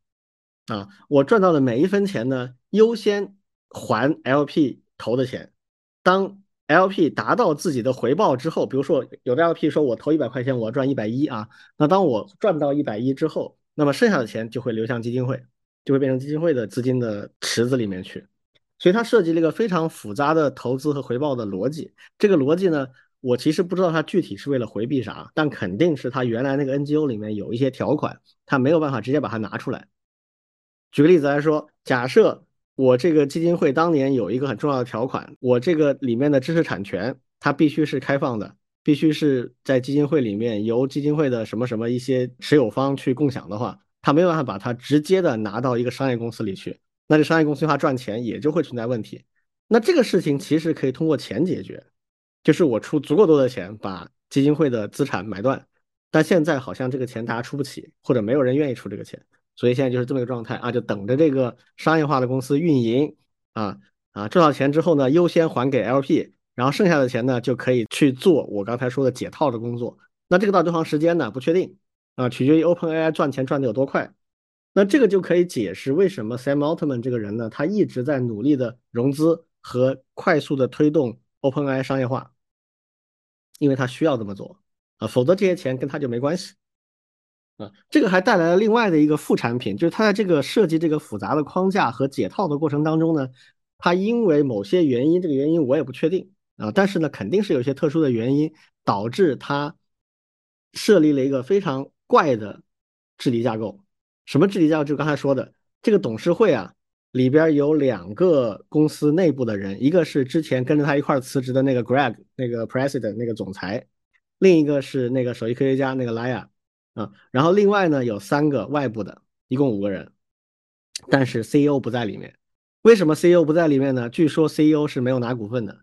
啊，我赚到的每一分钱呢，优先还 LP 投的钱。当 LP 达到自己的回报之后，比如说有的 LP 说我投一百块钱，我要赚一百一啊，那当我赚到一百一之后，那么剩下的钱就会流向基金会，就会变成基金会的资金的池子里面去。所以它设计了一个非常复杂的投资和回报的逻辑。这个逻辑呢？我其实不知道它具体是为了回避啥，但肯定是它原来那个 NGO 里面有一些条款，它没有办法直接把它拿出来。举个例子来说，假设我这个基金会当年有一个很重要的条款，我这个里面的知识产权它必须是开放的，必须是在基金会里面由基金会的什么什么一些持有方去共享的话，它没有办法把它直接的拿到一个商业公司里去，那这商业公司的话赚钱也就会存在问题。那这个事情其实可以通过钱解决。就是我出足够多的钱把基金会的资产买断，但现在好像这个钱大家出不起，或者没有人愿意出这个钱，所以现在就是这么一个状态啊，就等着这个商业化的公司运营啊啊赚到钱之后呢，优先还给 LP，然后剩下的钱呢就可以去做我刚才说的解套的工作。那这个到多长时间呢？不确定啊，取决于 OpenAI 赚钱赚的有多快。那这个就可以解释为什么 Sam Altman 这个人呢，他一直在努力的融资和快速的推动。OpenAI 商业化，因为他需要这么做啊，否则这些钱跟他就没关系啊。这个还带来了另外的一个副产品，就是他在这个设计这个复杂的框架和解套的过程当中呢，他因为某些原因，这个原因我也不确定啊，但是呢，肯定是有些特殊的原因导致他设立了一个非常怪的治理架构。什么治理架构？就刚才说的这个董事会啊。里边有两个公司内部的人，一个是之前跟着他一块辞职的那个 Greg，那个 President 那个总裁，另一个是那个首席科学家那个 Laya 啊，然后另外呢有三个外部的，一共五个人，但是 CEO 不在里面。为什么 CEO 不在里面呢？据说 CEO 是没有拿股份的，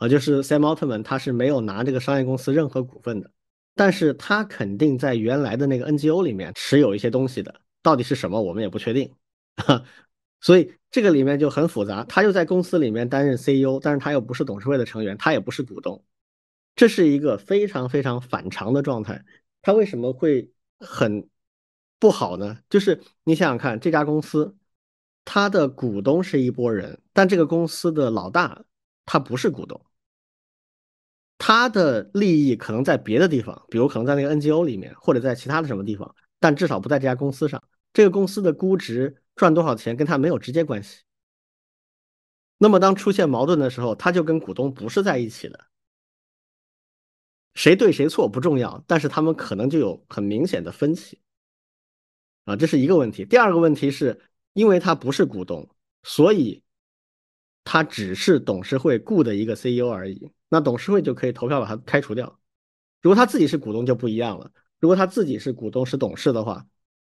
啊，就是 Sam Altman 他是没有拿这个商业公司任何股份的，但是他肯定在原来的那个 NGO 里面持有一些东西的，到底是什么我们也不确定。所以这个里面就很复杂，他又在公司里面担任 CEO，但是他又不是董事会的成员，他也不是股东，这是一个非常非常反常的状态。他为什么会很不好呢？就是你想想看，这家公司，他的股东是一拨人，但这个公司的老大他不是股东，他的利益可能在别的地方，比如可能在那个 NGO 里面，或者在其他的什么地方，但至少不在这家公司上。这个公司的估值赚多少钱跟他没有直接关系。那么当出现矛盾的时候，他就跟股东不是在一起的。谁对谁错不重要，但是他们可能就有很明显的分歧。啊，这是一个问题。第二个问题是，因为他不是股东，所以他只是董事会雇的一个 CEO 而已。那董事会就可以投票把他开除掉。如果他自己是股东就不一样了。如果他自己是股东是董事的话。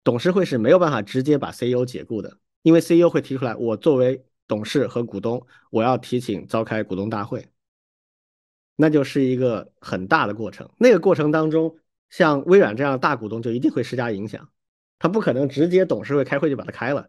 董事会是没有办法直接把 CEO 解雇的，因为 CEO 会提出来，我作为董事和股东，我要提请召开股东大会，那就是一个很大的过程。那个过程当中，像微软这样的大股东就一定会施加影响，他不可能直接董事会开会就把他开了，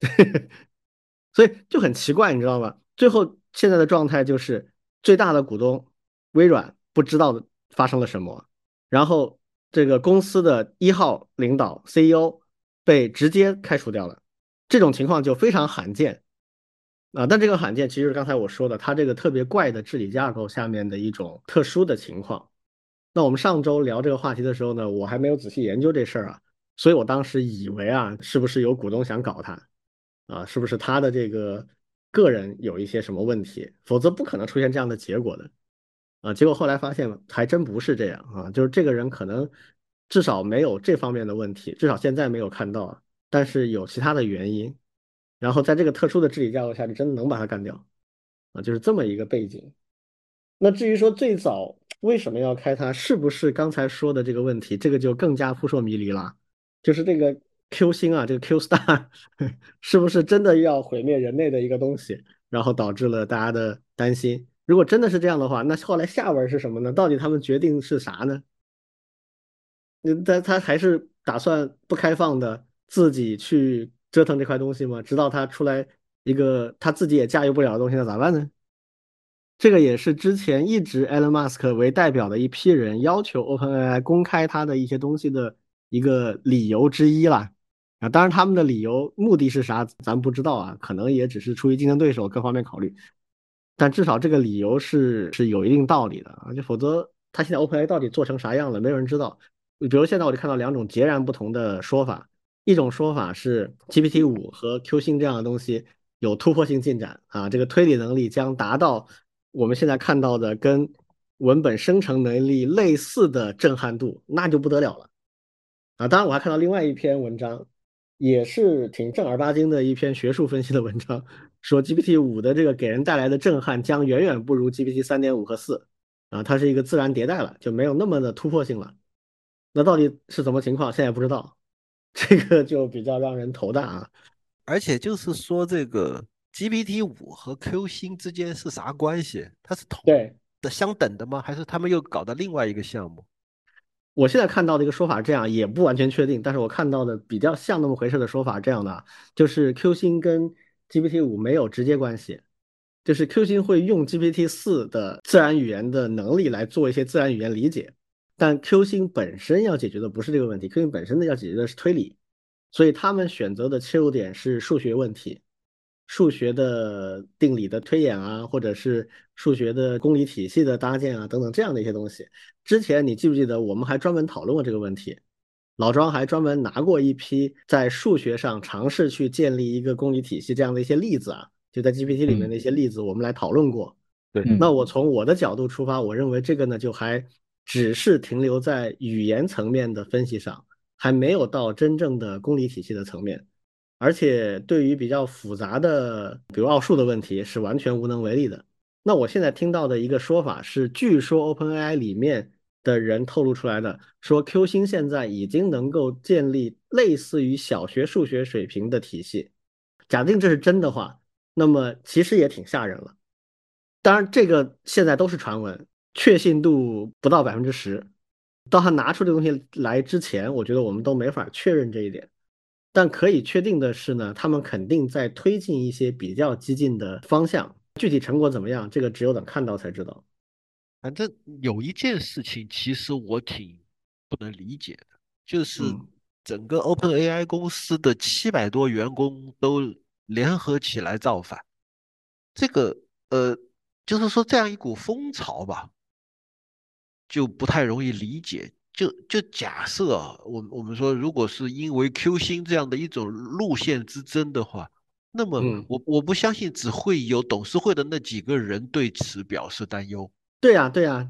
所以就很奇怪，你知道吗？最后现在的状态就是最大的股东微软不知道发生了什么，然后。这个公司的一号领导 CEO 被直接开除掉了，这种情况就非常罕见啊！但这个罕见其实是刚才我说的，它这个特别怪的治理架构下面的一种特殊的情况。那我们上周聊这个话题的时候呢，我还没有仔细研究这事儿啊，所以我当时以为啊，是不是有股东想搞他啊？是不是他的这个个人有一些什么问题？否则不可能出现这样的结果的。啊，结果后来发现还真不是这样啊，就是这个人可能至少没有这方面的问题，至少现在没有看到。但是有其他的原因，然后在这个特殊的治理架构下，你真的能把它干掉啊，就是这么一个背景。那至于说最早为什么要开它，是不是刚才说的这个问题，这个就更加扑朔迷离了。就是这个 Q 星啊，这个 Q star 是不是真的要毁灭人类的一个东西，然后导致了大家的担心？如果真的是这样的话，那后来下文是什么呢？到底他们决定是啥呢？他他还是打算不开放的，自己去折腾这块东西吗？直到他出来一个他自己也驾驭不了的东西，那咋办呢？这个也是之前一直 Elon Musk 为代表的一批人要求 OpenAI 公开他的一些东西的一个理由之一啦。啊，当然他们的理由目的是啥，咱不知道啊，可能也只是出于竞争对手各方面考虑。但至少这个理由是是有一定道理的啊，就否则他现在 OpenAI 到底做成啥样了，没有人知道。比如现在我就看到两种截然不同的说法，一种说法是 GPT 五和 Q 星这样的东西有突破性进展啊，这个推理能力将达到。我们现在看到的跟文本生成能力类似的震撼度，那就不得了了啊！当然，我还看到另外一篇文章，也是挺正儿八经的一篇学术分析的文章，说 GPT 五的这个给人带来的震撼将远远不如 GPT 三点五和四啊，它是一个自然迭代了，就没有那么的突破性了。那到底是什么情况？现在不知道，这个就比较让人头大啊！而且就是说这个。GPT 五和 Q 星之间是啥关系？它是同的相等的吗？还是他们又搞的另外一个项目？我现在看到的一个说法这样，也不完全确定。但是我看到的比较像那么回事的说法这样的，就是 Q 星跟 GPT 五没有直接关系，就是 Q 星会用 GPT 四的自然语言的能力来做一些自然语言理解，但 Q 星本身要解决的不是这个问题，Q 星本身呢要解决的是推理，所以他们选择的切入点是数学问题。数学的定理的推演啊，或者是数学的公理体系的搭建啊，等等这样的一些东西。之前你记不记得我们还专门讨论过这个问题？老庄还专门拿过一批在数学上尝试去建立一个公理体系这样的一些例子啊，就在 GPT 里面的一些例子，我们来讨论过。对，那我从我的角度出发，我认为这个呢，就还只是停留在语言层面的分析上，还没有到真正的公理体系的层面。而且对于比较复杂的，比如奥数的问题，是完全无能为力的。那我现在听到的一个说法是，据说 OpenAI 里面的人透露出来的，说 Q 星现在已经能够建立类似于小学数学水平的体系。假定这是真的话，那么其实也挺吓人了。当然，这个现在都是传闻，确信度不到百分之十。到他拿出这东西来之前，我觉得我们都没法确认这一点。但可以确定的是呢，他们肯定在推进一些比较激进的方向，具体成果怎么样，这个只有等看到才知道。反正有一件事情，其实我挺不能理解的，就是整个 OpenAI 公司的七百多员工都联合起来造反，这个呃，就是说这样一股风潮吧，就不太容易理解。就就假设啊，我我们说，如果是因为 Q 星这样的一种路线之争的话，那么我我不相信只会有董事会的那几个人对此表示担忧。对呀，对呀，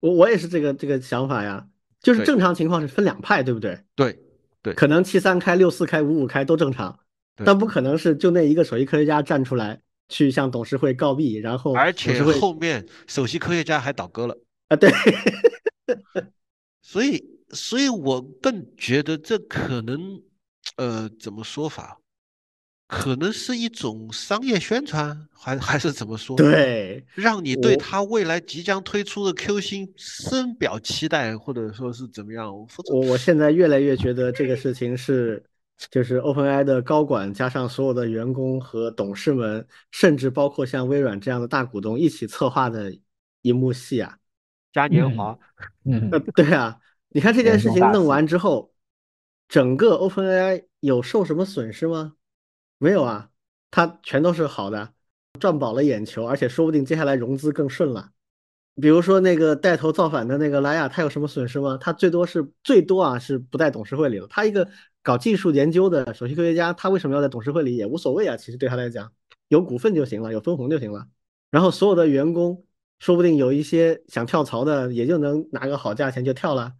我我也是这个这个想法呀。就是正常情况是分两派，对不对？对对，可能七三开、六四开、五五开都正常，但不可能是就那一个首席科学家站出来去向董事会告密，然后而且后面首席科学家还倒戈了啊，对。所以，所以我更觉得这可能，呃，怎么说法？可能是一种商业宣传，还还是怎么说？对，让你对他未来即将推出的 Q 星深表期待，或者说是怎么样？我我现在越来越觉得这个事情是，就是 OpenAI 的高管加上所有的员工和董事们，甚至包括像微软这样的大股东一起策划的一幕戏啊。嘉年华，嗯，对啊，你看这件事情弄完之后，整个 OpenAI 有受什么损失吗？没有啊，它全都是好的，赚饱了眼球，而且说不定接下来融资更顺了。比如说那个带头造反的那个莱雅，他有什么损失吗？他最多是最多啊，是不在董事会里了。他一个搞技术研究的首席科学家，他为什么要在董事会里也无所谓啊？其实对他来讲，有股份就行了，有分红就行了。然后所有的员工。说不定有一些想跳槽的，也就能拿个好价钱就跳了。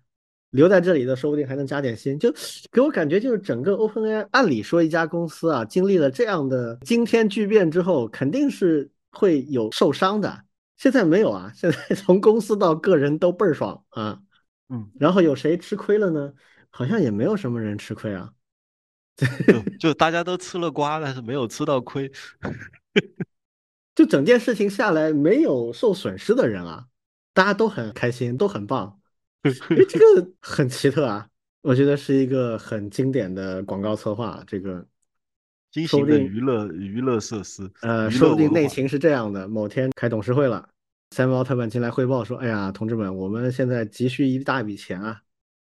留在这里的说不定还能加点薪，就给我感觉就是整个 OpenAI，按理说一家公司啊，经历了这样的惊天巨变之后，肯定是会有受伤的。现在没有啊，现在 从公司到个人都倍儿爽啊。嗯，然后有谁吃亏了呢？好像也没有什么人吃亏啊。就就大家都吃了瓜，但是没有吃到亏。就整件事情下来，没有受损失的人啊，大家都很开心，都很棒。哎，这个很奇特啊，我觉得是一个很经典的广告策划。这个新型的娱乐娱乐设施，呃，说不定内情是这样的：某天开董事会了，赛博奥特曼进来汇报说：“哎呀，同志们，我们现在急需一大笔钱啊，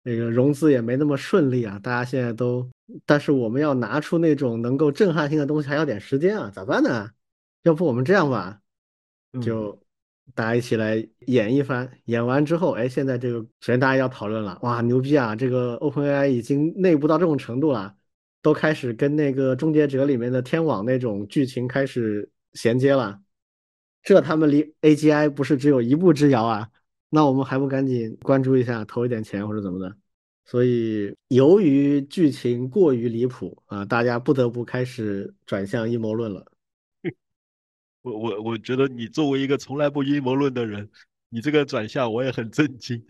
那个融资也没那么顺利啊，大家现在都……但是我们要拿出那种能够震撼性的东西，还要点时间啊，咋办呢？”要不我们这样吧，就大家一起来演一番。演完之后，哎，现在这个首先大家要讨论了，哇，牛逼啊！这个 OpenAI 已经内部到这种程度了，都开始跟那个《终结者》里面的天网那种剧情开始衔接了。这他们离 AGI 不是只有一步之遥啊！那我们还不赶紧关注一下，投一点钱或者怎么的？所以，由于剧情过于离谱啊，大家不得不开始转向阴谋论了。我我我觉得你作为一个从来不阴谋论的人，你这个转向我也很震惊。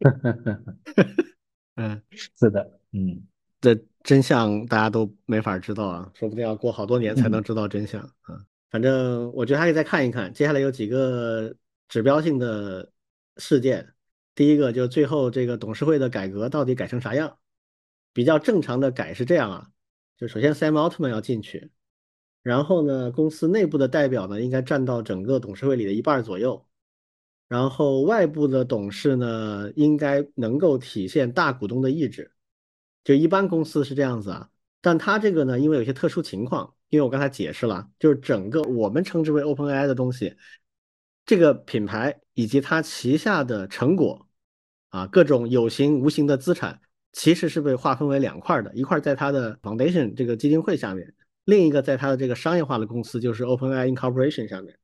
嗯，是的，嗯，这真相大家都没法知道啊，说不定要过好多年才能知道真相啊。反正我觉得还可以再看一看，接下来有几个指标性的事件。第一个就最后这个董事会的改革到底改成啥样？比较正常的改是这样啊，就首先 Sam Altman 要进去。然后呢，公司内部的代表呢，应该占到整个董事会里的一半左右。然后外部的董事呢，应该能够体现大股东的意志。就一般公司是这样子啊，但他这个呢，因为有些特殊情况，因为我刚才解释了，就是整个我们称之为 OpenAI 的东西，这个品牌以及它旗下的成果啊，各种有形无形的资产，其实是被划分为两块的，一块在它的 Foundation 这个基金会下面。另一个在它的这个商业化的公司就是 OpenAI Incorporation 上面。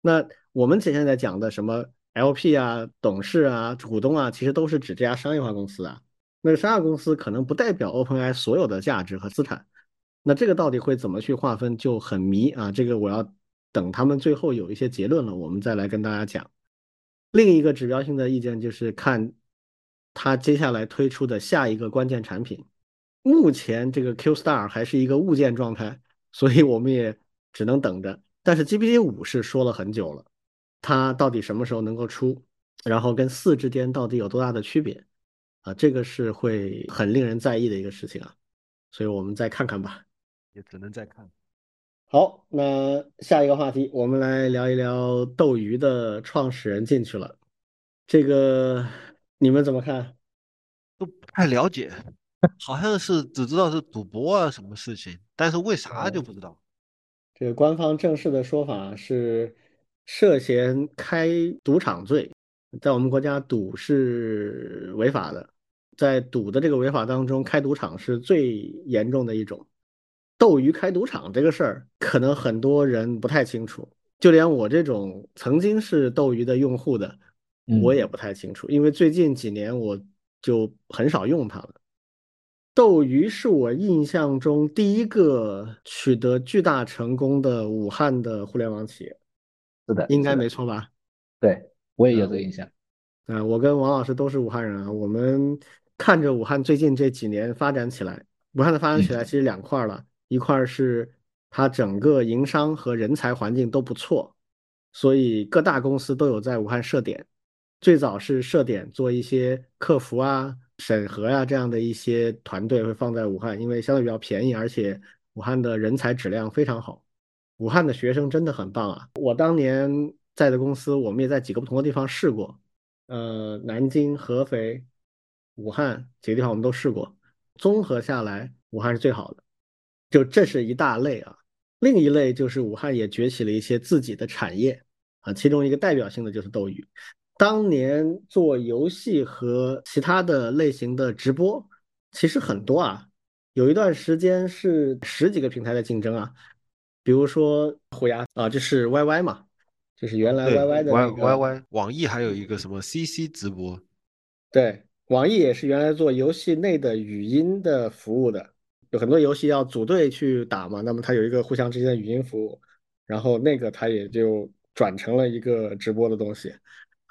那我们现在讲的什么 LP 啊、董事啊、股东啊，其实都是指这家商业化公司啊。那个商业公司可能不代表 OpenAI 所有的价值和资产。那这个到底会怎么去划分就很迷啊。这个我要等他们最后有一些结论了，我们再来跟大家讲。另一个指标性的意见就是看他接下来推出的下一个关键产品。目前这个 Q Star 还是一个物件状态。所以我们也只能等着，但是 GPT 五是说了很久了，它到底什么时候能够出，然后跟四之间到底有多大的区别啊？这个是会很令人在意的一个事情啊，所以我们再看看吧，也只能再看。好，那下一个话题，我们来聊一聊斗鱼的创始人进去了，这个你们怎么看？都不太了解。好像是只知道是赌博啊，什么事情，但是为啥就不知道。这个官方正式的说法是涉嫌开赌场罪，在我们国家赌是违法的，在赌的这个违法当中，开赌场是最严重的一种。斗鱼开赌场这个事儿，可能很多人不太清楚，就连我这种曾经是斗鱼的用户的，我也不太清楚，因为最近几年我就很少用它了。斗鱼是我印象中第一个取得巨大成功的武汉的互联网企业，是的，应该没错吧？对，我也有这个印象。啊，我跟王老师都是武汉人啊，我们看着武汉最近这几年发展起来，武汉的发展起来其实两块了，一块是它整个营商和人才环境都不错，所以各大公司都有在武汉设点，最早是设点做一些客服啊。审核呀，这样的一些团队会放在武汉，因为相对比较便宜，而且武汉的人才质量非常好。武汉的学生真的很棒啊！我当年在的公司，我们也在几个不同的地方试过，呃，南京、合肥、武汉几个地方我们都试过，综合下来，武汉是最好的。就这是一大类啊，另一类就是武汉也崛起了一些自己的产业啊，其中一个代表性的就是斗鱼。当年做游戏和其他的类型的直播，其实很多啊。有一段时间是十几个平台的竞争啊，比如说虎牙啊，就是 YY 嘛，就是原来 YY 的那个 YY。网易还有一个什么 CC 直播，对网易也是原来做游戏内的语音的服务的，有很多游戏要组队去打嘛，那么它有一个互相之间的语音服务，然后那个它也就转成了一个直播的东西。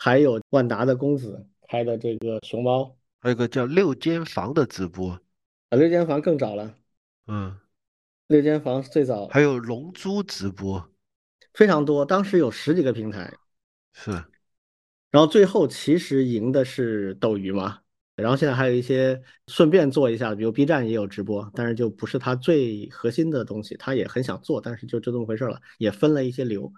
还有万达的公子开的这个熊猫，还有个叫六间房的直播，啊，六间房更早了，嗯，六间房最早还有龙珠直播，非常多，当时有十几个平台，是，然后最后其实赢的是斗鱼嘛。然后现在还有一些顺便做一下，比如 B 站也有直播，但是就不是它最核心的东西。他也很想做，但是就就这么回事了，也分了一些流。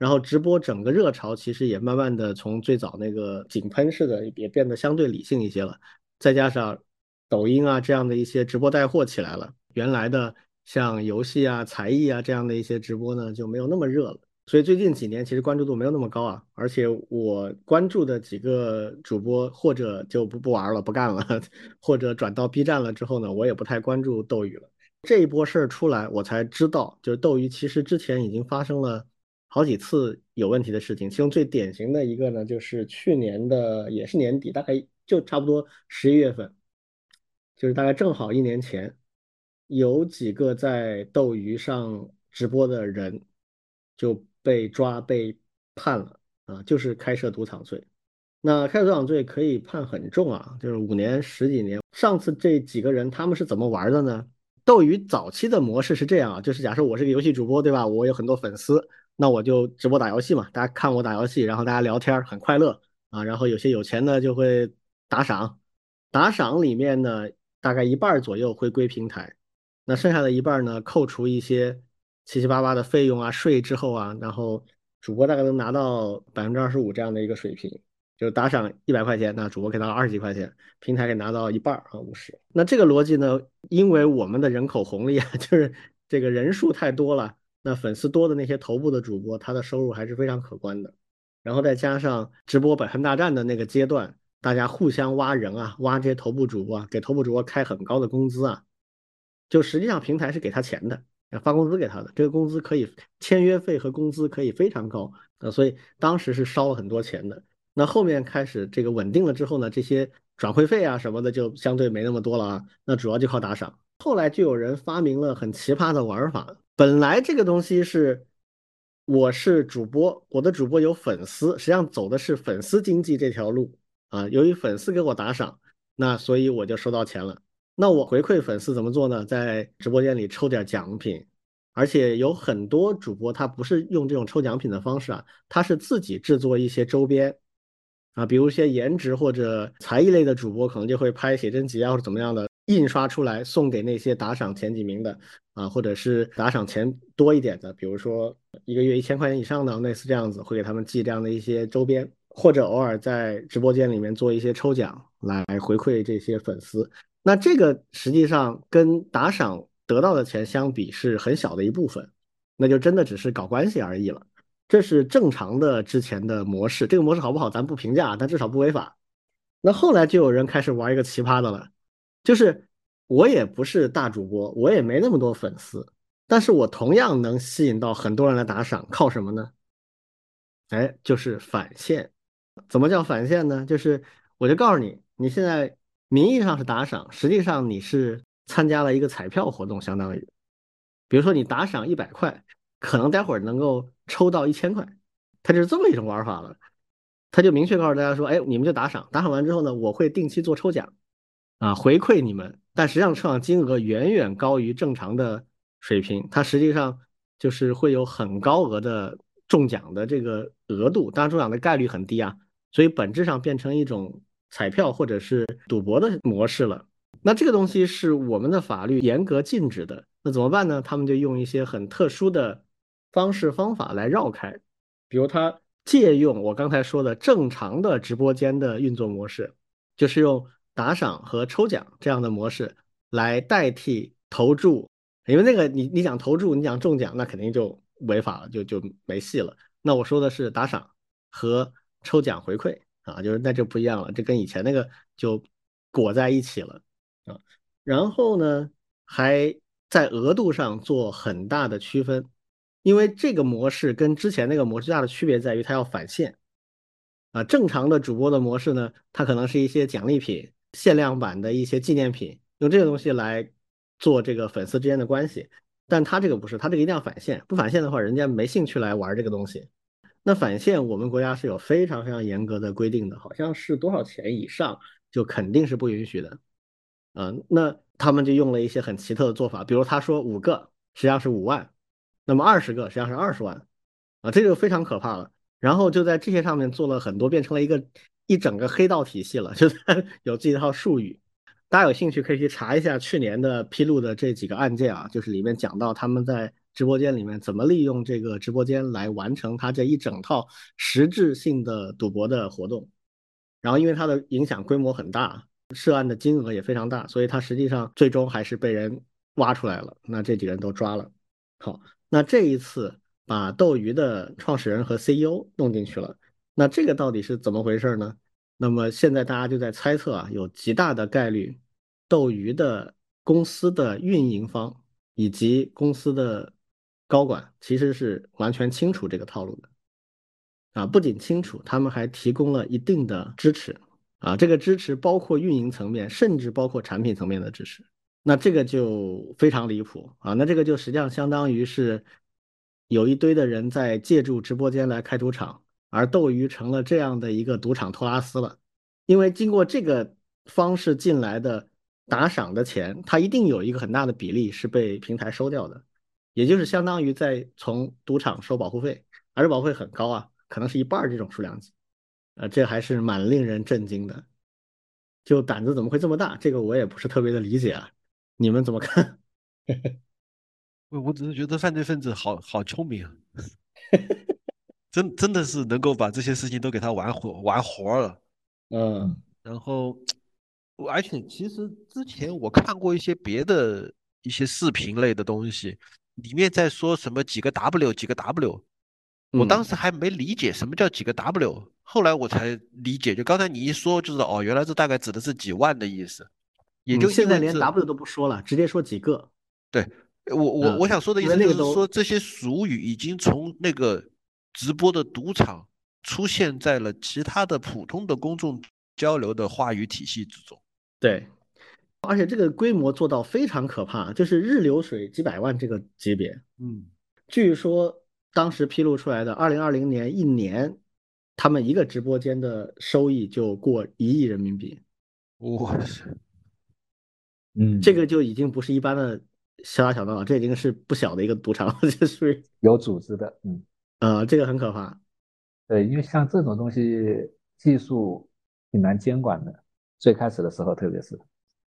然后直播整个热潮其实也慢慢的从最早那个井喷式的，也变得相对理性一些了。再加上抖音啊这样的一些直播带货起来了，原来的像游戏啊、才艺啊这样的一些直播呢就没有那么热了。所以最近几年其实关注度没有那么高啊，而且我关注的几个主播或者就不不玩了不干了，或者转到 B 站了之后呢，我也不太关注斗鱼了。这一波事儿出来，我才知道，就是斗鱼其实之前已经发生了好几次有问题的事情，其中最典型的一个呢，就是去年的也是年底，大概就差不多十一月份，就是大概正好一年前，有几个在斗鱼上直播的人就。被抓被判了啊，就是开设赌场罪。那开设赌场罪可以判很重啊，就是五年十几年。上次这几个人他们是怎么玩的呢？斗鱼早期的模式是这样啊，就是假设我是个游戏主播，对吧？我有很多粉丝，那我就直播打游戏嘛，大家看我打游戏，然后大家聊天很快乐啊。然后有些有钱的就会打赏，打赏里面呢大概一半左右会归平台，那剩下的一半呢扣除一些。七七八八的费用啊，税之后啊，然后主播大概能拿到百分之二十五这样的一个水平，就是打赏一百块钱，那主播可以拿到二十几块钱，平台可以拿到一半啊，五十。那这个逻辑呢，因为我们的人口红利啊，就是这个人数太多了，那粉丝多的那些头部的主播，他的收入还是非常可观的。然后再加上直播百分大战的那个阶段，大家互相挖人啊，挖这些头部主播，给头部主播开很高的工资啊，就实际上平台是给他钱的。发工资给他的，这个工资可以签约费和工资可以非常高，所以当时是烧了很多钱的。那后面开始这个稳定了之后呢，这些转会费啊什么的就相对没那么多了啊，那主要就靠打赏。后来就有人发明了很奇葩的玩法，本来这个东西是我是主播，我的主播有粉丝，实际上走的是粉丝经济这条路啊，由于粉丝给我打赏，那所以我就收到钱了。那我回馈粉丝怎么做呢？在直播间里抽点奖品，而且有很多主播他不是用这种抽奖品的方式啊，他是自己制作一些周边啊，比如一些颜值或者才艺类的主播，可能就会拍写真集啊或者怎么样的，印刷出来送给那些打赏前几名的啊，或者是打赏钱多一点的，比如说一个月一千块钱以上的，类似这样子，会给他们寄这样的一些周边，或者偶尔在直播间里面做一些抽奖来回馈这些粉丝。那这个实际上跟打赏得到的钱相比是很小的一部分，那就真的只是搞关系而已了。这是正常的之前的模式，这个模式好不好咱不评价，但至少不违法。那后来就有人开始玩一个奇葩的了，就是我也不是大主播，我也没那么多粉丝，但是我同样能吸引到很多人来打赏，靠什么呢？哎，就是返现。怎么叫返现呢？就是我就告诉你，你现在。名义上是打赏，实际上你是参加了一个彩票活动，相当于，比如说你打赏一百块，可能待会儿能够抽到一千块，它就是这么一种玩法了。他就明确告诉大家说，哎，你们就打赏，打赏完之后呢，我会定期做抽奖，啊，回馈你们。但实际上抽奖金额远远高于正常的水平，它实际上就是会有很高额的中奖的这个额度，当然中奖的概率很低啊，所以本质上变成一种。彩票或者是赌博的模式了，那这个东西是我们的法律严格禁止的，那怎么办呢？他们就用一些很特殊的方式方法来绕开，比如他借用我刚才说的正常的直播间的运作模式，就是用打赏和抽奖这样的模式来代替投注，因为那个你你想投注，你想中奖，那肯定就违法了，就就没戏了。那我说的是打赏和抽奖回馈。啊，就是那就不一样了，这跟以前那个就裹在一起了啊。然后呢，还在额度上做很大的区分，因为这个模式跟之前那个模式最大的区别在于它要返现啊。正常的主播的模式呢，它可能是一些奖励品限量版的一些纪念品，用这个东西来做这个粉丝之间的关系。但他这个不是，他这个一定要返现，不返现的话，人家没兴趣来玩这个东西。那返现我们国家是有非常非常严格的规定的，好像是多少钱以上就肯定是不允许的。嗯，那他们就用了一些很奇特的做法，比如他说五个实际上是五万，那么二十个实际上是二十万，啊，这就非常可怕了。然后就在这些上面做了很多，变成了一个一整个黑道体系了，就是 有自己一套术语。大家有兴趣可以去查一下去年的披露的这几个案件啊，就是里面讲到他们在直播间里面怎么利用这个直播间来完成他这一整套实质性的赌博的活动。然后因为它的影响规模很大。涉案的金额也非常大，所以他实际上最终还是被人挖出来了。那这几个人都抓了。好，那这一次把斗鱼的创始人和 CEO 弄进去了，那这个到底是怎么回事呢？那么现在大家就在猜测啊，有极大的概率，斗鱼的公司的运营方以及公司的高管其实是完全清楚这个套路的。啊，不仅清楚，他们还提供了一定的支持。啊，这个支持包括运营层面，甚至包括产品层面的支持，那这个就非常离谱啊！那这个就实际上相当于是有一堆的人在借助直播间来开赌场，而斗鱼成了这样的一个赌场托拉斯了。因为经过这个方式进来的打赏的钱，它一定有一个很大的比例是被平台收掉的，也就是相当于在从赌场收保护费，而保护费很高啊，可能是一半这种数量级。呃，这还是蛮令人震惊的，就胆子怎么会这么大？这个我也不是特别的理解啊，你们怎么看？我我只是觉得犯罪分子好好聪明啊，真真的是能够把这些事情都给他玩活玩活了。嗯，然后，而且其实之前我看过一些别的一些视频类的东西，里面在说什么几个 W 几个 W。我当时还没理解什么叫几个 W，后来我才理解。就刚才你一说，就是哦，原来这大概指的是几万的意思。也就现在连 W 都不说了，直接说几个。对，我我我想说的意思就是说，这些俗语已经从那个直播的赌场出现在了其他的普通的公众交流的话语体系之中。对，而且这个规模做到非常可怕，就是日流水几百万这个级别。嗯，据说。当时披露出来的，二零二零年一年，他们一个直播间的收益就过一亿人民币。哇塞，嗯，这个就已经不是一般的小打小闹了，这已经是不小的一个赌场了，这是有组织的。嗯，呃，这个很可怕。对，因为像这种东西，技术挺难监管的，最开始的时候，特别是，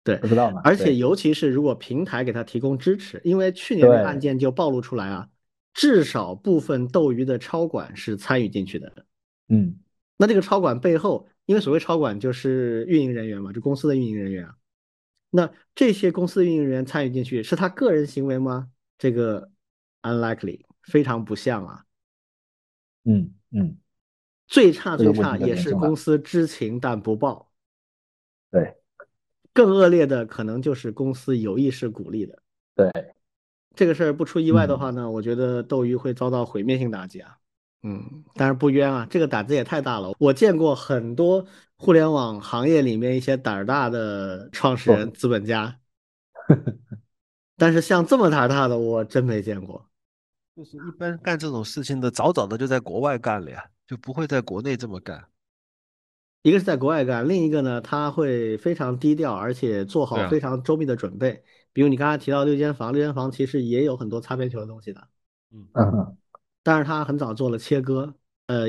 对，不知道嘛。而且尤其是如果平台给他提供支持，因为去年的案件就暴露出来啊。至少部分斗鱼的超管是参与进去的，嗯，那这个超管背后，因为所谓超管就是运营人员嘛，就公司的运营人员啊，那这些公司的运营人员参与进去是他个人行为吗？这个 unlikely，非常不像啊，嗯嗯，最差最差也是公司知情但不报，对，更恶劣的可能就是公司有意识鼓励的，对。这个事儿不出意外的话呢，我觉得斗鱼会遭到毁灭性打击啊。嗯，但是不冤啊，这个胆子也太大了。我见过很多互联网行业里面一些胆儿大的创始人、资本家，但是像这么胆儿大的，我真没见过。就是一般干这种事情的，早早的就在国外干了呀，就不会在国内这么干。一个是在国外干，另一个呢，他会非常低调，而且做好非常周密的准备。比如你刚才提到六间房，六间房其实也有很多擦边球的东西的，嗯嗯，但是他很早做了切割，呃，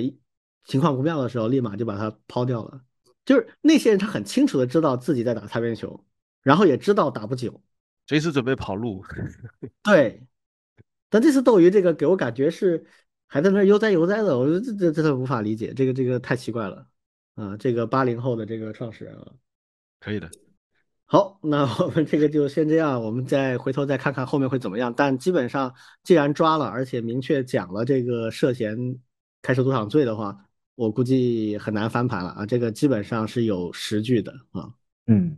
情况不妙的时候立马就把它抛掉了。就是那些人他很清楚的知道自己在打擦边球，然后也知道打不久，随时准备跑路。对，但这次斗鱼这个给我感觉是还在那悠哉悠哉的，我说这这真的无法理解，这个这个太奇怪了啊！这个八零后的这个创始人啊，可以的。好，那我们这个就先这样，我们再回头再看看后面会怎么样。但基本上，既然抓了，而且明确讲了这个涉嫌开设赌场罪的话，我估计很难翻盘了啊。这个基本上是有实据的啊。嗯，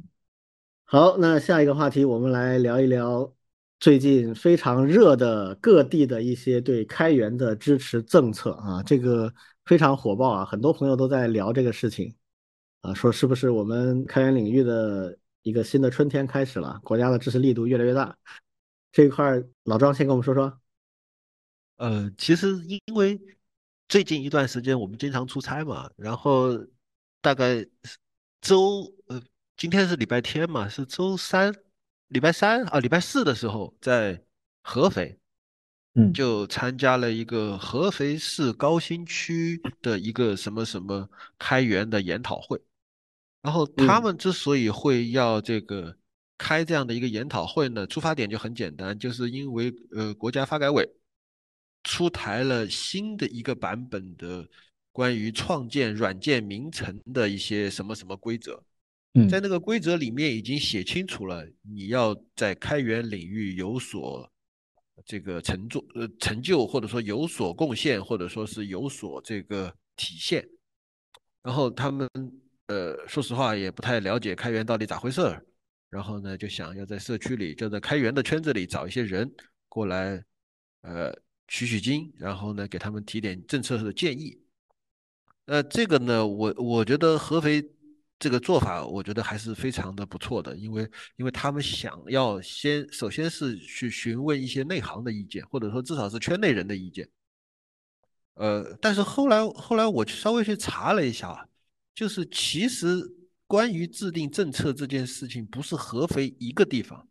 好，那下一个话题，我们来聊一聊最近非常热的各地的一些对开源的支持政策啊，这个非常火爆啊，很多朋友都在聊这个事情。啊，说是不是我们开源领域的一个新的春天开始了？国家的支持力度越来越大，这一块老张先跟我们说说。呃，其实因为最近一段时间我们经常出差嘛，然后大概周呃今天是礼拜天嘛，是周三、礼拜三啊、礼拜四的时候在合肥，嗯，就参加了一个合肥市高新区的一个什么什么开源的研讨会。然后他们之所以会要这个开这样的一个研讨会呢，出发点就很简单，就是因为呃国家发改委出台了新的一个版本的关于创建软件名城的一些什么什么规则，嗯，在那个规则里面已经写清楚了，你要在开源领域有所这个成就呃成就，或者说有所贡献，或者说是有所这个体现，然后他们。呃，说实话也不太了解开源到底咋回事儿，然后呢，就想要在社区里，就在开源的圈子里找一些人过来，呃，取取经，然后呢，给他们提点政策的建议。呃，这个呢，我我觉得合肥这个做法，我觉得还是非常的不错的，因为因为他们想要先首先是去询问一些内行的意见，或者说至少是圈内人的意见。呃，但是后来后来我稍微去查了一下。就是其实关于制定政策这件事情，不是合肥一个地方，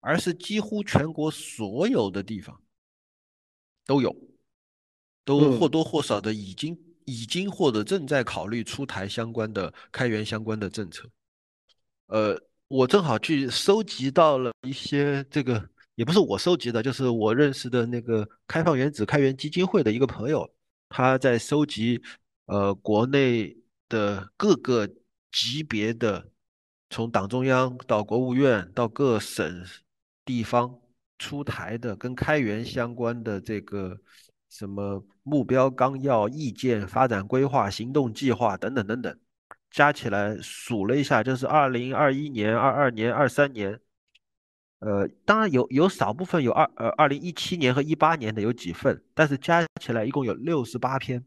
而是几乎全国所有的地方都有，都或多或少的已经已经或者正在考虑出台相关的开源相关的政策。呃，我正好去收集到了一些这个，也不是我收集的，就是我认识的那个开放原子开源基金会的一个朋友，他在收集呃国内。的各个级别的，从党中央到国务院到各省地方出台的跟开源相关的这个什么目标纲要、意见、发展规划、行动计划等等等等，加起来数了一下，就是二零二一年、二二年、二三年，呃，当然有有少部分有二呃二零一七年和一八年的有几份，但是加起来一共有六十八篇。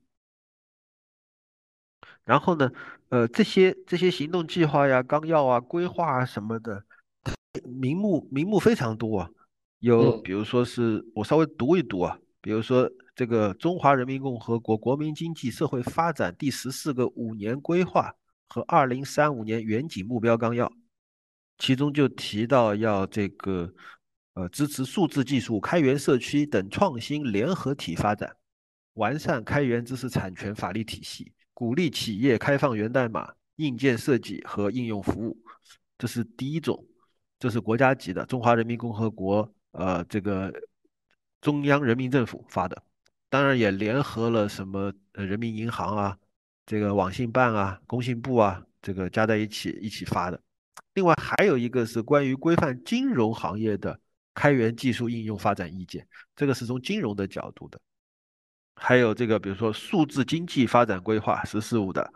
然后呢，呃，这些这些行动计划呀、纲要啊、规划啊什么的，名目名目非常多啊。有，比如说是我稍微读一读啊，比如说这个《中华人民共和国国民经济社会发展第十四个五年规划和二零三五年远景目标纲要》，其中就提到要这个呃支持数字技术、开源社区等创新联合体发展，完善开源知识产权法律体系。鼓励企业开放源代码、硬件设计和应用服务，这是第一种，这是国家级的，中华人民共和国呃这个中央人民政府发的，当然也联合了什么人民银行啊、这个网信办啊、工信部啊，这个加在一起一起发的。另外还有一个是关于规范金融行业的开源技术应用发展意见，这个是从金融的角度的。还有这个，比如说数字经济发展规划“十四五”的，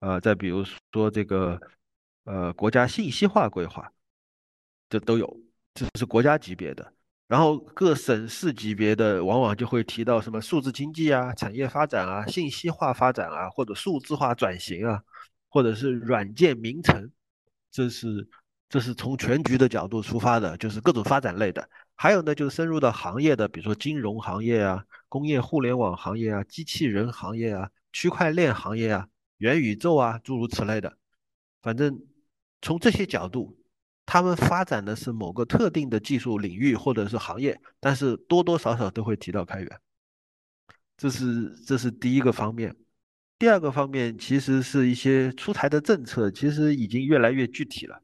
呃，再比如说这个，呃，国家信息化规划，这都有，这是国家级别的。然后各省市级别的，往往就会提到什么数字经济啊、产业发展啊、信息化发展啊，或者数字化转型啊，或者是软件名城，这是这是从全局的角度出发的，就是各种发展类的。还有呢，就是深入到行业的，比如说金融行业啊。工业互联网行业啊，机器人行业啊，区块链行业啊，元宇宙啊，诸如此类的，反正从这些角度，他们发展的是某个特定的技术领域或者是行业，但是多多少少都会提到开源，这是这是第一个方面。第二个方面，其实是一些出台的政策，其实已经越来越具体了。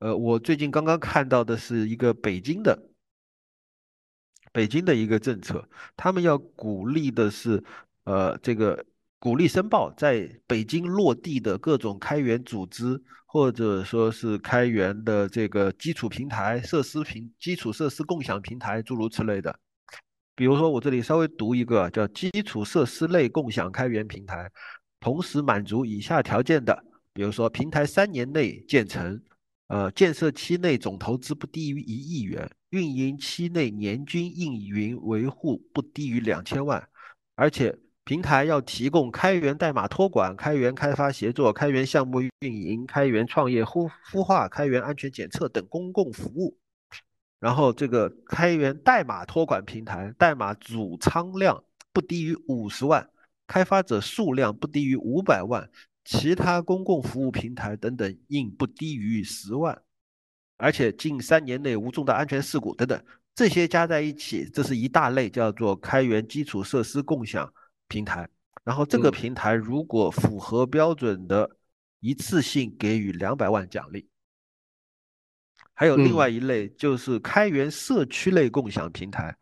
呃，我最近刚刚看到的是一个北京的。北京的一个政策，他们要鼓励的是，呃，这个鼓励申报在北京落地的各种开源组织，或者说是开源的这个基础平台、设施平基础设施共享平台，诸如此类的。比如说，我这里稍微读一个叫基础设施类共享开源平台，同时满足以下条件的，比如说平台三年内建成。呃，建设期内总投资不低于一亿元，运营期内年均运营维护不低于两千万，而且平台要提供开源代码托管、开源开发协作、开源项目运营、开源创业孵孵化、开源安全检测等公共服务。然后这个开源代码托管平台，代码主仓量不低于五十万，开发者数量不低于五百万，其他公共服务平台等等应不低于十万，而且近三年内无重大安全事故等等，这些加在一起，这是一大类叫做开源基础设施共享平台。然后这个平台如果符合标准的，一次性给予两百万奖励。还有另外一类就是开源社区类共享平台，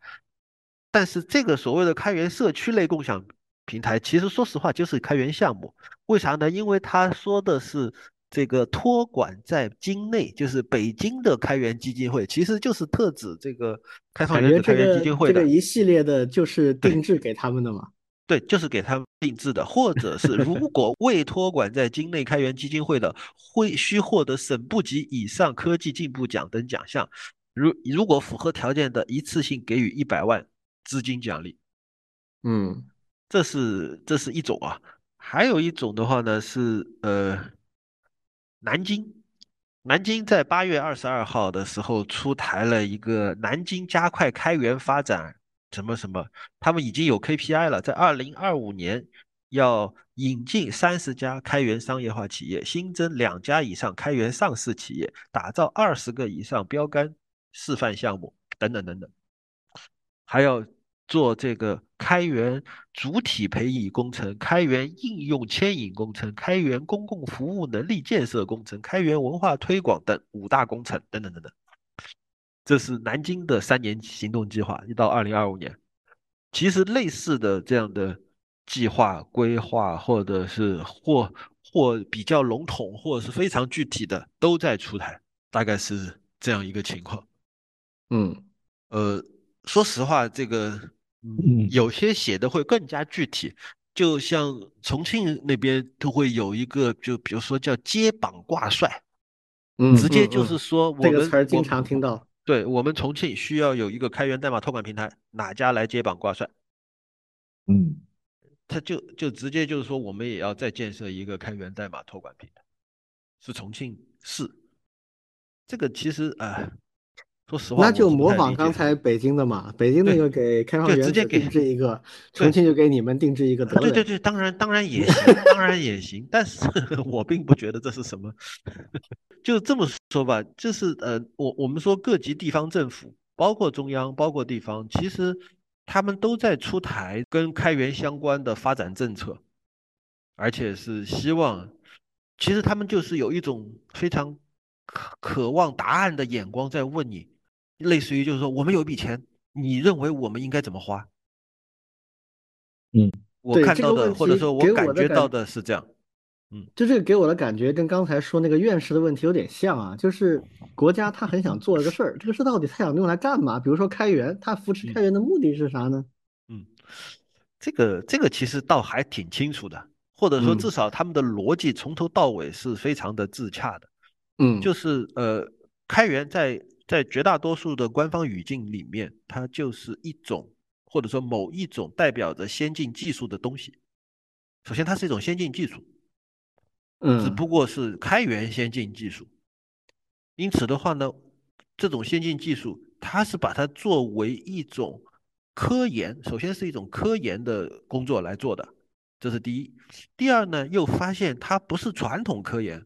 但是这个所谓的开源社区类共享平台，其实说实话就是开源项目。为啥呢？因为他说的是这个托管在京内，就是北京的开源基金会，其实就是特指这个开放原子开源基金会的。这个一系列的就是定制给他们的嘛。对，就是给他们定制的，或者是如果未托管在境内开源基金会的，会需获得省部级以上科技进步奖等奖项。如如果符合条件的，一次性给予一百万资金奖励。嗯，这是这是一种啊，还有一种的话呢是呃，南京，南京在八月二十二号的时候出台了一个南京加快开源发展。什么什么？他们已经有 KPI 了，在二零二五年要引进三十家开源商业化企业，新增两家以上开源上市企业，打造二十个以上标杆示范项目，等等等等。还要做这个开源主体培育工程、开源应用牵引工程、开源公共服务能力建设工程、开源文化推广等五大工程，等等等等。这是南京的三年行动计划，一到二零二五年。其实类似的这样的计划规划，或者是或或比较笼统，或者是非常具体的，都在出台，大概是这样一个情况。嗯，呃，说实话，这个嗯，有些写的会更加具体，就像重庆那边都会有一个，就比如说叫接榜挂帅，嗯，直接就是说这个词儿经常听到。对我们重庆需要有一个开源代码托管平台，哪家来接榜挂帅？嗯，他就就直接就是说，我们也要再建设一个开源代码托管平台，是重庆市。这个其实啊，说实话，那就模仿刚才北京的嘛，北京那个给开放原子定制一个，重庆就给你们定制一个得了。对对对，当然当然也 行，当然也行，但是 我并不觉得这是什么。就这么说吧，就是呃，我我们说各级地方政府，包括中央，包括地方，其实他们都在出台跟开源相关的发展政策，而且是希望，其实他们就是有一种非常渴渴望答案的眼光在问你，类似于就是说，我们有一笔钱，你认为我们应该怎么花？嗯，我看到的或者说我感觉到的是这样。嗯，就这个给我的感觉跟刚才说那个院士的问题有点像啊，就是国家他很想做一个事儿，这个事到底他想用来干嘛？比如说开源，他扶持开源的目的是啥呢？嗯，这个这个其实倒还挺清楚的，或者说至少他们的逻辑从头到尾是非常的自洽的。嗯，就是呃，开源在在绝大多数的官方语境里面，它就是一种或者说某一种代表着先进技术的东西。首先，它是一种先进技术。嗯，只不过是开源先进技术，因此的话呢，这种先进技术，它是把它作为一种科研，首先是一种科研的工作来做的，这是第一。第二呢，又发现它不是传统科研，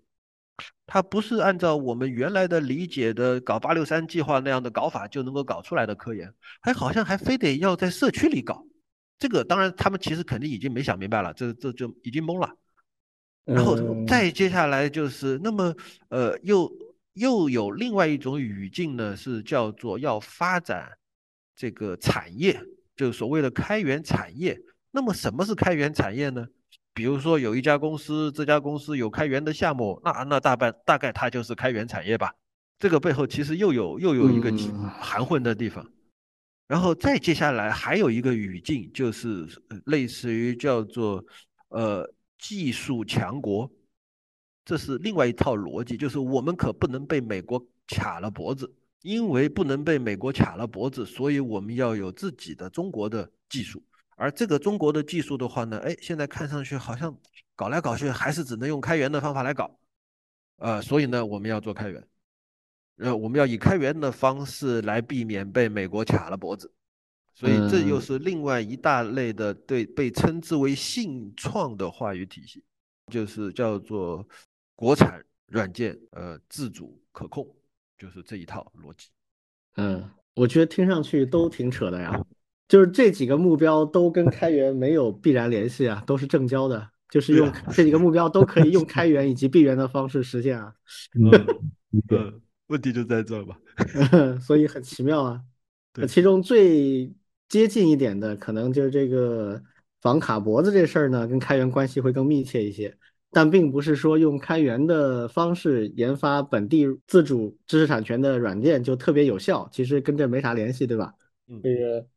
它不是按照我们原来的理解的搞八六三计划那样的搞法就能够搞出来的科研，还好像还非得要在社区里搞。这个当然他们其实肯定已经没想明白了，这这就已经懵了。然后再接下来就是，那么呃，又又有另外一种语境呢，是叫做要发展这个产业，就是所谓的开源产业。那么什么是开源产业呢？比如说有一家公司，这家公司有开源的项目，那那大半大概它就是开源产业吧。这个背后其实又有又有一个含混的地方。然后再接下来还有一个语境，就是类似于叫做呃。技术强国，这是另外一套逻辑，就是我们可不能被美国卡了脖子，因为不能被美国卡了脖子，所以我们要有自己的中国的技术，而这个中国的技术的话呢，哎，现在看上去好像搞来搞去还是只能用开源的方法来搞，呃，所以呢，我们要做开源，呃，我们要以开源的方式来避免被美国卡了脖子，所以这又是另外一大类的对被称之为信创的话语体系，就是叫做国产软件呃自主可控，就是这一套逻辑。嗯，我觉得听上去都挺扯的呀。就是这几个目标都跟开源没有必然联系啊，都是正交的，就是用这几个目标都可以用开源以及闭源的方式实现啊。嗯，问题就在这吧。所以很奇妙啊。其中最接近一点的，可能就是这个防卡脖子这事儿呢，跟开源关系会更密切一些。但并不是说用开源的方式研发本地自主知识产权的软件就特别有效，其实跟这没啥联系，对吧？嗯，这个。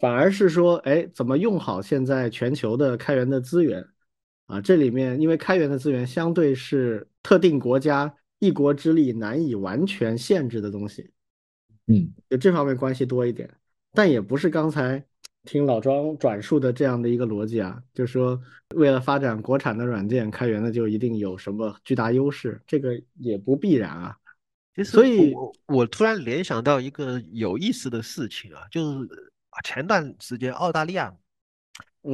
反而是说，哎，怎么用好现在全球的开源的资源啊？这里面因为开源的资源相对是特定国家一国之力难以完全限制的东西，嗯，就这方面关系多一点。但也不是刚才听老庄转述的这样的一个逻辑啊，就是说为了发展国产的软件，开源的就一定有什么巨大优势，这个也不必然啊。所以，我我突然联想到一个有意思的事情啊，就是。前段时间，澳大利亚，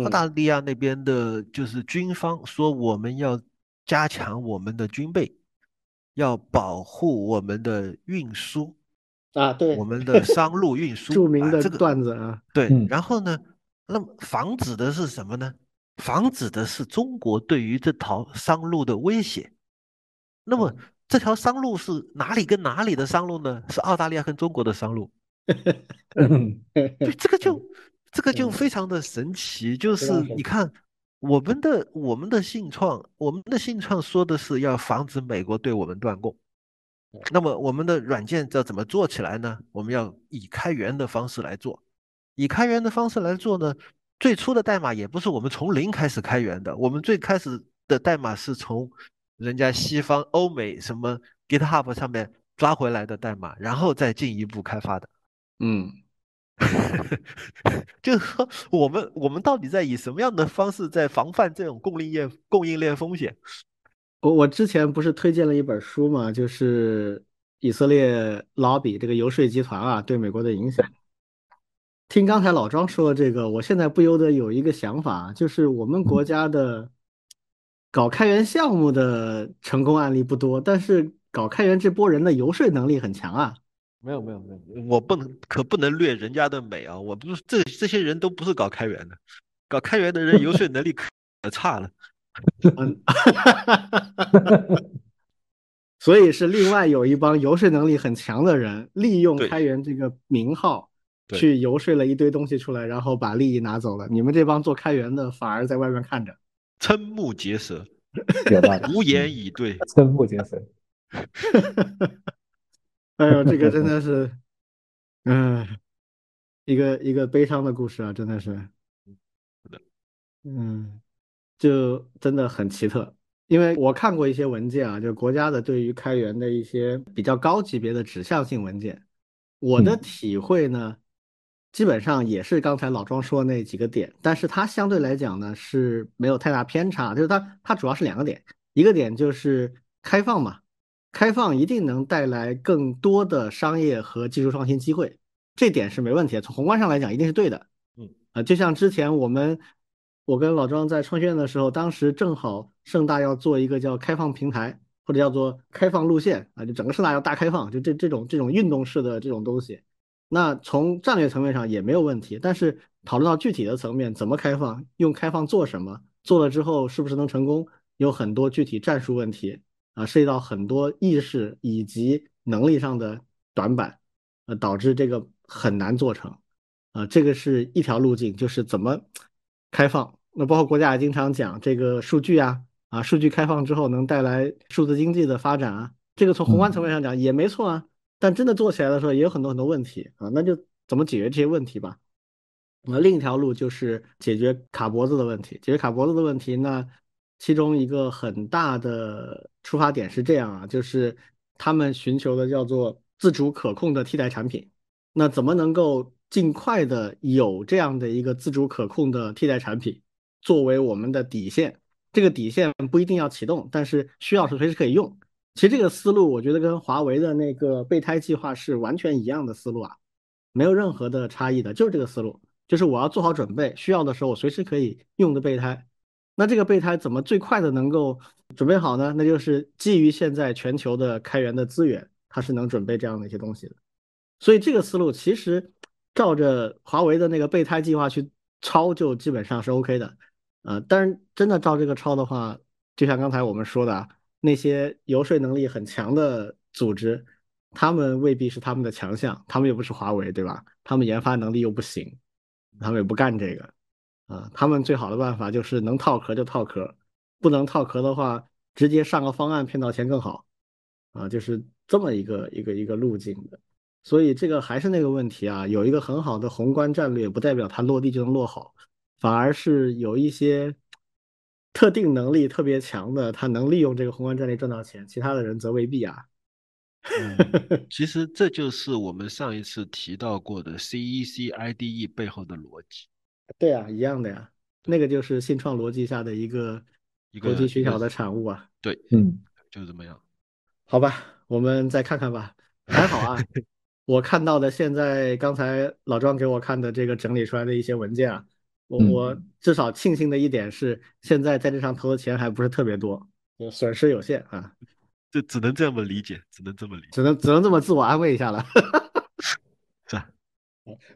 澳大利亚那边的就是军方说，我们要加强我们的军备，要保护我们的运输啊，对，我们的商路运 输。著名的这个段子啊，对。然后呢，那么防止的是什么呢？防止的是中国对于这条商路的威胁。那么这条商路是哪里跟哪里的商路呢？是澳大利亚跟中国的商路。对，这个就这个就非常的神奇，就是你看我们的我们的信创，我们的信创说的是要防止美国对我们断供，那么我们的软件要怎么做起来呢？我们要以开源的方式来做，以开源的方式来做呢，最初的代码也不是我们从零开始开源的，我们最开始的代码是从人家西方欧美什么 GitHub 上面抓回来的代码，然后再进一步开发的。嗯，就是说，我们我们到底在以什么样的方式在防范这种供应链供应链风险？我我之前不是推荐了一本书嘛，就是以色列 lobby 这个游说集团啊对美国的影响。听刚才老庄说的这个，我现在不由得有一个想法，就是我们国家的搞开源项目的成功案例不多，但是搞开源这波人的游说能力很强啊。没有没有没有，我不能可不能掠人家的美啊！我不是这这些人都不是搞开源的，搞开源的人游说能力可差了。嗯，所以是另外有一帮游说能力很强的人，利用开源这个名号去游说了一堆东西出来，然后把利益拿走了。你们这帮做开源的反而在外面看着，瞠目结舌，无言以对，瞠目结舌。哎呦，这个真 的是，嗯，一个一个悲伤的故事啊，真的是，嗯，就真的很奇特。因为我看过一些文件啊，就国家的对于开源的一些比较高级别的指向性文件，我的体会呢，基本上也是刚才老庄说那几个点，但是它相对来讲呢是没有太大偏差，就是它它主要是两个点，一个点就是开放嘛。开放一定能带来更多的商业和技术创新机会，这点是没问题的。从宏观上来讲，一定是对的。嗯，啊，就像之前我们，我跟老庄在创学院的时候，当时正好盛大要做一个叫开放平台，或者叫做开放路线啊，就整个盛大要大开放，就这这种这种运动式的这种东西。那从战略层面上也没有问题，但是讨论到具体的层面，怎么开放，用开放做什么，做了之后是不是能成功，有很多具体战术问题。啊，涉及到很多意识以及能力上的短板，呃，导致这个很难做成。啊，这个是一条路径，就是怎么开放。那包括国家也经常讲这个数据啊，啊，数据开放之后能带来数字经济的发展啊，这个从宏观层面上讲也没错啊。但真的做起来的时候也有很多很多问题啊，那就怎么解决这些问题吧。那另一条路就是解决卡脖子的问题，解决卡脖子的问题那。其中一个很大的出发点是这样啊，就是他们寻求的叫做自主可控的替代产品。那怎么能够尽快的有这样的一个自主可控的替代产品作为我们的底线。这个底线不一定要启动，但是需要时随时可以用。其实这个思路，我觉得跟华为的那个备胎计划是完全一样的思路啊，没有任何的差异的，就是这个思路，就是我要做好准备，需要的时候我随时可以用的备胎。那这个备胎怎么最快的能够准备好呢？那就是基于现在全球的开源的资源，它是能准备这样的一些东西的。所以这个思路其实照着华为的那个备胎计划去抄，就基本上是 OK 的。呃，但是真的照这个抄的话，就像刚才我们说的，那些游说能力很强的组织，他们未必是他们的强项，他们又不是华为，对吧？他们研发能力又不行，他们也不干这个。啊，他们最好的办法就是能套壳就套壳，不能套壳的话，直接上个方案骗到钱更好。啊，就是这么一个一个一个路径的。所以这个还是那个问题啊，有一个很好的宏观战略，不代表它落地就能落好。反而是有一些特定能力特别强的，他能利用这个宏观战略赚到钱，其他的人则未必啊。其实这就是我们上一次提到过的 CEC IDE 背后的逻辑。对啊，一样的呀，那个就是信创逻辑下的一个投机取巧的产物啊。对，嗯，就是这么样。好吧，我们再看看吧。还好啊，我看到的现在刚才老庄给我看的这个整理出来的一些文件啊。我我至少庆幸的一点是，现在在这上投的钱还不是特别多，就损失有限啊。这只能这么理解，只能这么理解，只能只能这么自我安慰一下了。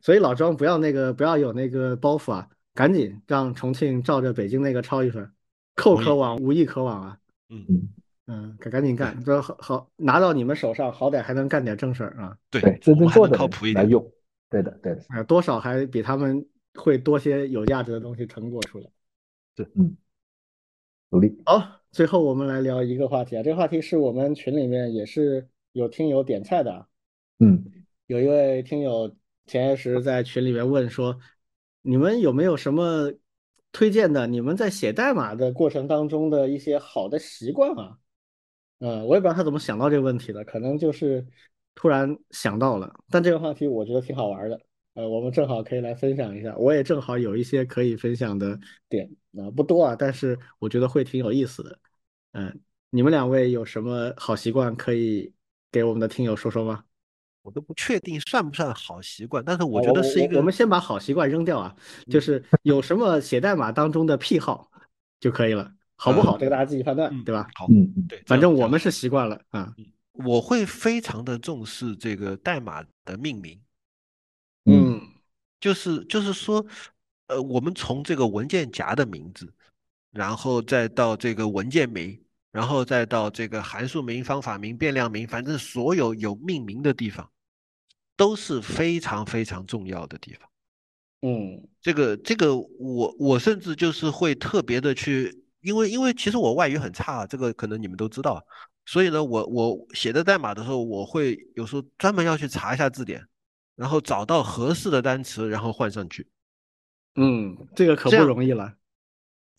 所以老庄不要那个不要有那个包袱啊，赶紧让重庆照着北京那个抄一份，寇可往，无亦可往啊。嗯嗯嗯，赶赶紧干，这好好拿到你们手上，好歹还能干点正事儿啊。对对，真正做的靠谱一点来用。对的，对的。啊，多少还比他们。会多些有价值的东西成果出来，对，嗯，努力。好，最后我们来聊一个话题啊，这个话题是我们群里面也是有听友点菜的，嗯，有一位听友前些时在群里面问说，你们有没有什么推荐的？你们在写代码的过程当中的一些好的习惯啊？嗯，我也不知道他怎么想到这个问题的，可能就是突然想到了。但这个话题我觉得挺好玩的。呃，我们正好可以来分享一下，我也正好有一些可以分享的点，啊，不多啊，但是我觉得会挺有意思的。嗯，你们两位有什么好习惯可以给我们的听友说说吗？我都不确定算不算好习惯，但是我觉得是一个。我们先把好习惯扔掉啊，就是有什么写代码当中的癖好就可以了，好不好？这个大家自己判断，对吧？好，嗯，对，反正我们是习惯了啊。我会非常的重视这个代码的命名。嗯，就是就是说，呃，我们从这个文件夹的名字，然后再到这个文件名，然后再到这个函数名、方法名、变量名，反正所有有命名的地方，都是非常非常重要的地方。嗯，这个这个，我我甚至就是会特别的去，因为因为其实我外语很差，这个可能你们都知道，所以呢，我我写的代码的时候，我会有时候专门要去查一下字典。然后找到合适的单词，然后换上去。嗯，这个可不容易了。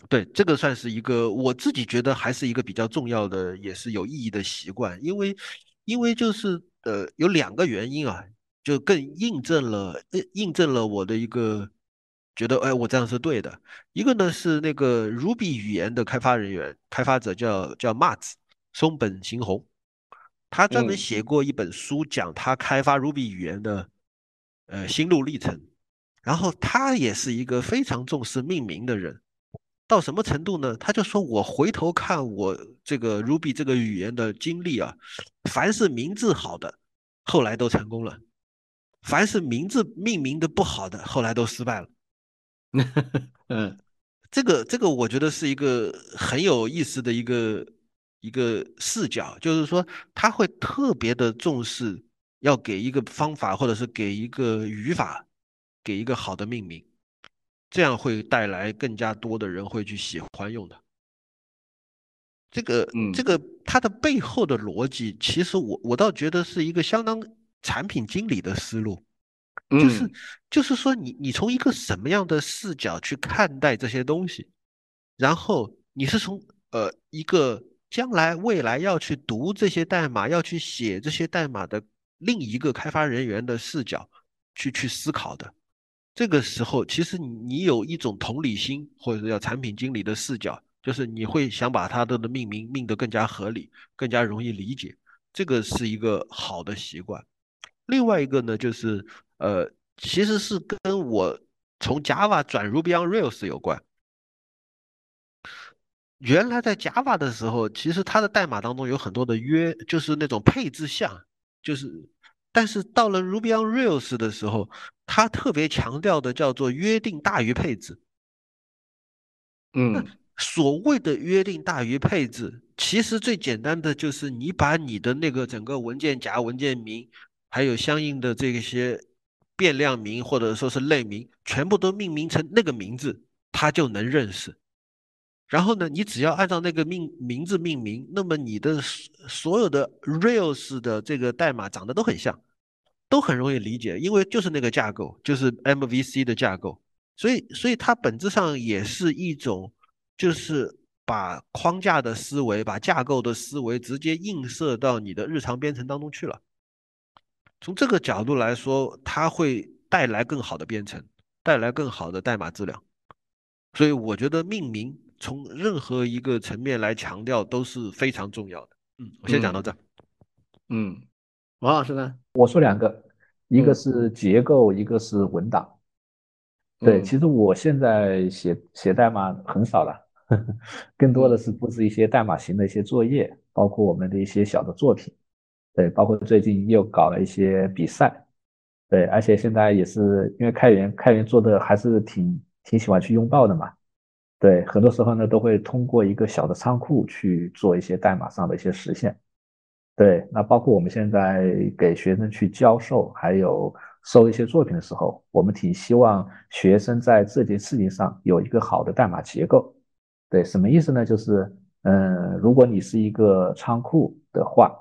对，这个算是一个我自己觉得还是一个比较重要的，也是有意义的习惯。因为，因为就是呃有两个原因啊，就更印证了印证了我的一个觉得，哎，我这样是对的。一个呢是那个 Ruby 语言的开发人员开发者叫叫 Mats 松本行宏，他专门写过一本书讲他开发 Ruby 语言的。呃，心路历程，然后他也是一个非常重视命名的人，到什么程度呢？他就说我回头看我这个 Ruby 这个语言的经历啊，凡是名字好的，后来都成功了；凡是名字命名的不好的，后来都失败了。嗯，这个这个我觉得是一个很有意思的一个一个视角，就是说他会特别的重视。要给一个方法，或者是给一个语法，给一个好的命名，这样会带来更加多的人会去喜欢用的。这个，这个它的背后的逻辑，其实我我倒觉得是一个相当产品经理的思路，就是就是说你你从一个什么样的视角去看待这些东西，然后你是从呃一个将来未来要去读这些代码，要去写这些代码的。另一个开发人员的视角去去思考的。这个时候，其实你有一种同理心，或者是叫产品经理的视角，就是你会想把它的的命名命得更加合理，更加容易理解。这个是一个好的习惯。另外一个呢，就是呃，其实是跟我从 Java 转 Ruby on Rails 有关。原来在 Java 的时候，其实它的代码当中有很多的约，就是那种配置项，就是，但是到了 Ruby on Rails 的时候，它特别强调的叫做约定大于配置。嗯，所谓的约定大于配置，其实最简单的就是你把你的那个整个文件夹、文件名，还有相应的这些变量名或者说是类名，全部都命名成那个名字，它就能认识。然后呢，你只要按照那个命名字命名，那么你的所有的 Rails 的这个代码长得都很像，都很容易理解，因为就是那个架构，就是 MVC 的架构，所以所以它本质上也是一种，就是把框架的思维、把架构的思维直接映射到你的日常编程当中去了。从这个角度来说，它会带来更好的编程，带来更好的代码质量。所以我觉得命名。从任何一个层面来强调都是非常重要的。嗯，我先讲到这。嗯，王老师呢？我说两个，一个是结构，一个是文档。对，其实我现在写写代码很少了，更多的是布置一些代码型的一些作业，包括我们的一些小的作品。对，包括最近又搞了一些比赛。对，而且现在也是因为开源，开源做的还是挺挺喜欢去拥抱的嘛。对，很多时候呢，都会通过一个小的仓库去做一些代码上的一些实现。对，那包括我们现在给学生去教授，还有收一些作品的时候，我们挺希望学生在这件事情上有一个好的代码结构。对，什么意思呢？就是，嗯，如果你是一个仓库的话，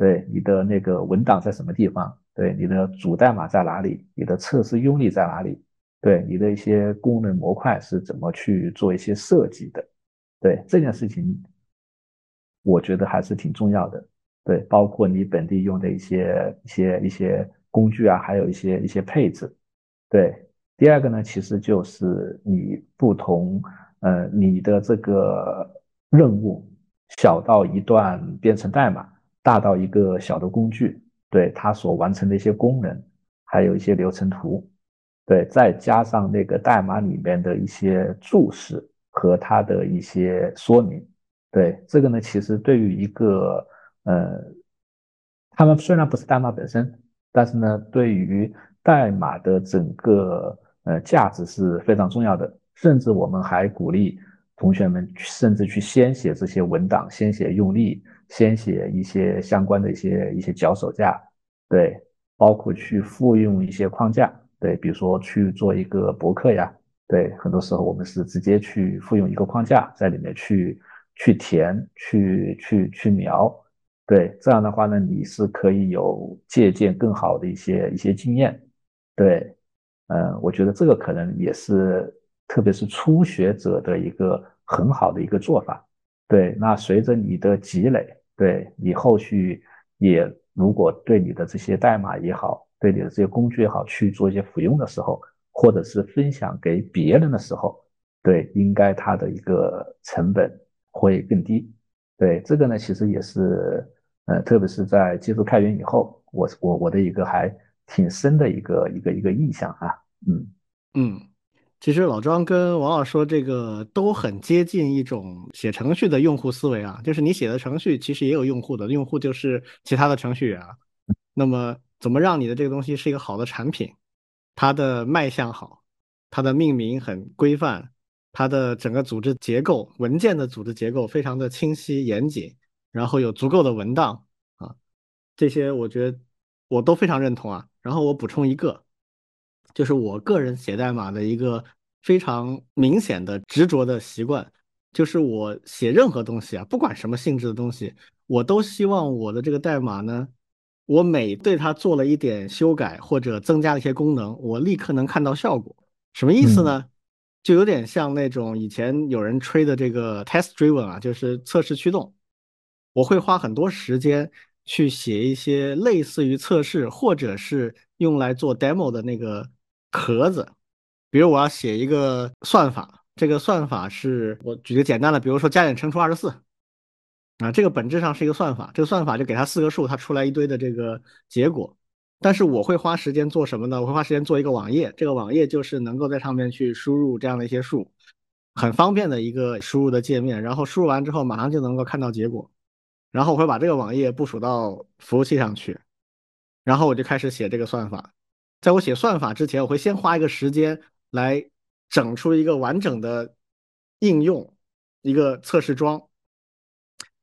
对，你的那个文档在什么地方？对，你的主代码在哪里？你的测试用例在哪里？对你的一些功能模块是怎么去做一些设计的？对这件事情，我觉得还是挺重要的。对，包括你本地用的一些一些一些工具啊，还有一些一些配置。对，第二个呢，其实就是你不同，呃，你的这个任务，小到一段编程代码，大到一个小的工具，对它所完成的一些功能，还有一些流程图。对，再加上那个代码里面的一些注释和它的一些说明，对这个呢，其实对于一个呃，他们虽然不是代码本身，但是呢，对于代码的整个呃价值是非常重要的。甚至我们还鼓励同学们，甚至去先写这些文档，先写用例，先写一些相关的一些一些脚手架，对，包括去复用一些框架。对，比如说去做一个博客呀，对，很多时候我们是直接去复用一个框架在里面去去填、去去去描，对，这样的话呢，你是可以有借鉴更好的一些一些经验，对，嗯，我觉得这个可能也是，特别是初学者的一个很好的一个做法，对，那随着你的积累，对你后续也如果对你的这些代码也好。对你的这些工具也好，去做一些服用的时候，或者是分享给别人的时候，对，应该它的一个成本会更低。对这个呢，其实也是，呃，特别是在接触开源以后，我我我的一个还挺深的一个一个一个印象啊。嗯嗯，其实老庄跟王老说这个都很接近一种写程序的用户思维啊，就是你写的程序其实也有用户的，用户就是其他的程序员啊。那么怎么让你的这个东西是一个好的产品？它的卖相好，它的命名很规范，它的整个组织结构、文件的组织结构非常的清晰严谨，然后有足够的文档啊，这些我觉得我都非常认同啊。然后我补充一个，就是我个人写代码的一个非常明显的执着的习惯，就是我写任何东西啊，不管什么性质的东西，我都希望我的这个代码呢。我每对它做了一点修改或者增加了一些功能，我立刻能看到效果。什么意思呢？就有点像那种以前有人吹的这个 test driven 啊，就是测试驱动。我会花很多时间去写一些类似于测试或者是用来做 demo 的那个壳子。比如我要写一个算法，这个算法是我举个简单的，比如说加减乘除二十四，啊，这个本质上是一个算法，这个算法就给它四个数，它出来一堆的这个结果。但是我会花时间做什么呢？我会花时间做一个网页，这个网页就是能够在上面去输入这样的一些数，很方便的一个输入的界面。然后输入完之后，马上就能够看到结果。然后我会把这个网页部署到服务器上去，然后我就开始写这个算法。在我写算法之前，我会先花一个时间来整出一个完整的应用，一个测试桩。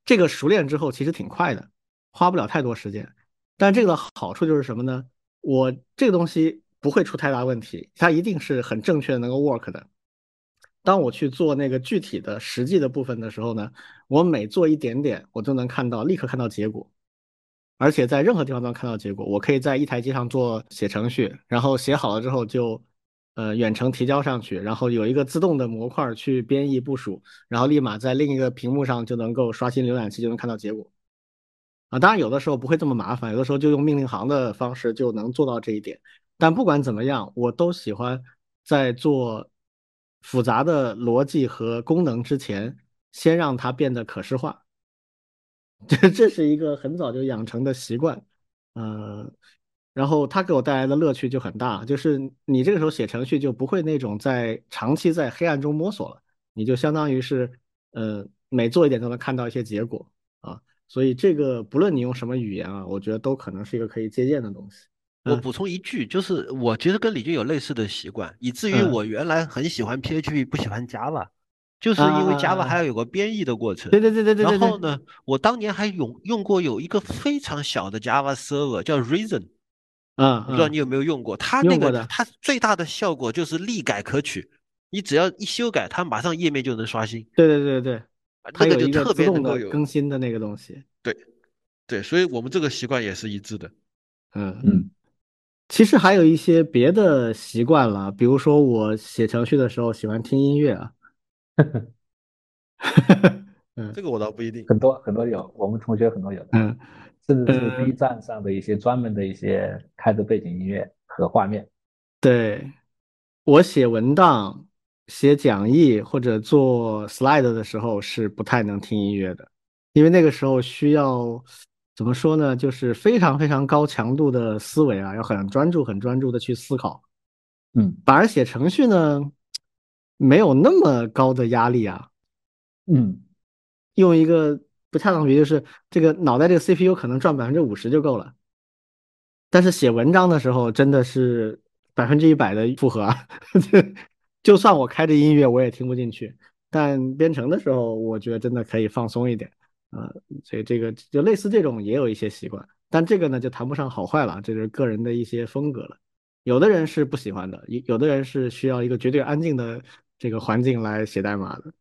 这个熟练之后其实挺快的，花不了太多时间。但这个的好处就是什么呢？我这个东西不会出太大问题，它一定是很正确的，能够 work 的。当我去做那个具体的实际的部分的时候呢，我每做一点点，我都能看到，立刻看到结果，而且在任何地方都能看到结果。我可以在一台机上做写程序，然后写好了之后就呃远程提交上去，然后有一个自动的模块去编译部署，然后立马在另一个屏幕上就能够刷新浏览器就能看到结果。啊，当然有的时候不会这么麻烦，有的时候就用命令行的方式就能做到这一点。但不管怎么样，我都喜欢在做复杂的逻辑和功能之前，先让它变得可视化。这这是一个很早就养成的习惯，呃，然后它给我带来的乐趣就很大，就是你这个时候写程序就不会那种在长期在黑暗中摸索了，你就相当于是，呃，每做一点都能看到一些结果啊。所以这个不论你用什么语言啊，我觉得都可能是一个可以借鉴的东西。我补充一句，就是我其实跟李军有类似的习惯，以至于我原来很喜欢 PHP，不喜欢 Java，就是因为 Java 还要有个编译的过程。对对对对对。然后呢，我当年还用用过有一个非常小的 Java server 叫 Reason，嗯，不知道你有没有用过？它那个它最大的效果就是立改可取，你只要一修改，它马上页面就能刷新。对对对对。那个就特别能够有更新的那个东西，对，对，所以我们这个习惯也是一致的。嗯嗯，其实还有一些别的习惯了，比如说我写程序的时候喜欢听音乐啊。嗯，这个我倒不一定，很多很多有，我们同学很多有，嗯，甚至是 B 站上的一些专门的一些开的背景音乐和画面。对，我写文档。写讲义或者做 slide 的时候是不太能听音乐的，因为那个时候需要怎么说呢？就是非常非常高强度的思维啊，要很专注、很专注的去思考。嗯，反而写程序呢，没有那么高的压力啊。嗯，用一个不恰当比喻，就是这个脑袋这个 CPU 可能赚百分之五十就够了，但是写文章的时候真的是百分之一百的负荷啊。就算我开着音乐，我也听不进去。但编程的时候，我觉得真的可以放松一点，呃，所以这个就类似这种也有一些习惯。但这个呢，就谈不上好坏了，这是个人的一些风格了。有的人是不喜欢的，有有的人是需要一个绝对安静的这个环境来写代码的。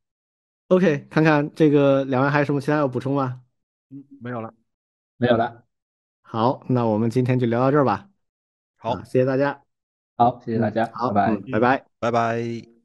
OK，看看这个两位还有什么其他要补充吗？嗯，没有了，没有了。好，那我们今天就聊到这儿吧。好，谢谢大家。好，谢谢大家，好，拜拜，拜拜，拜拜。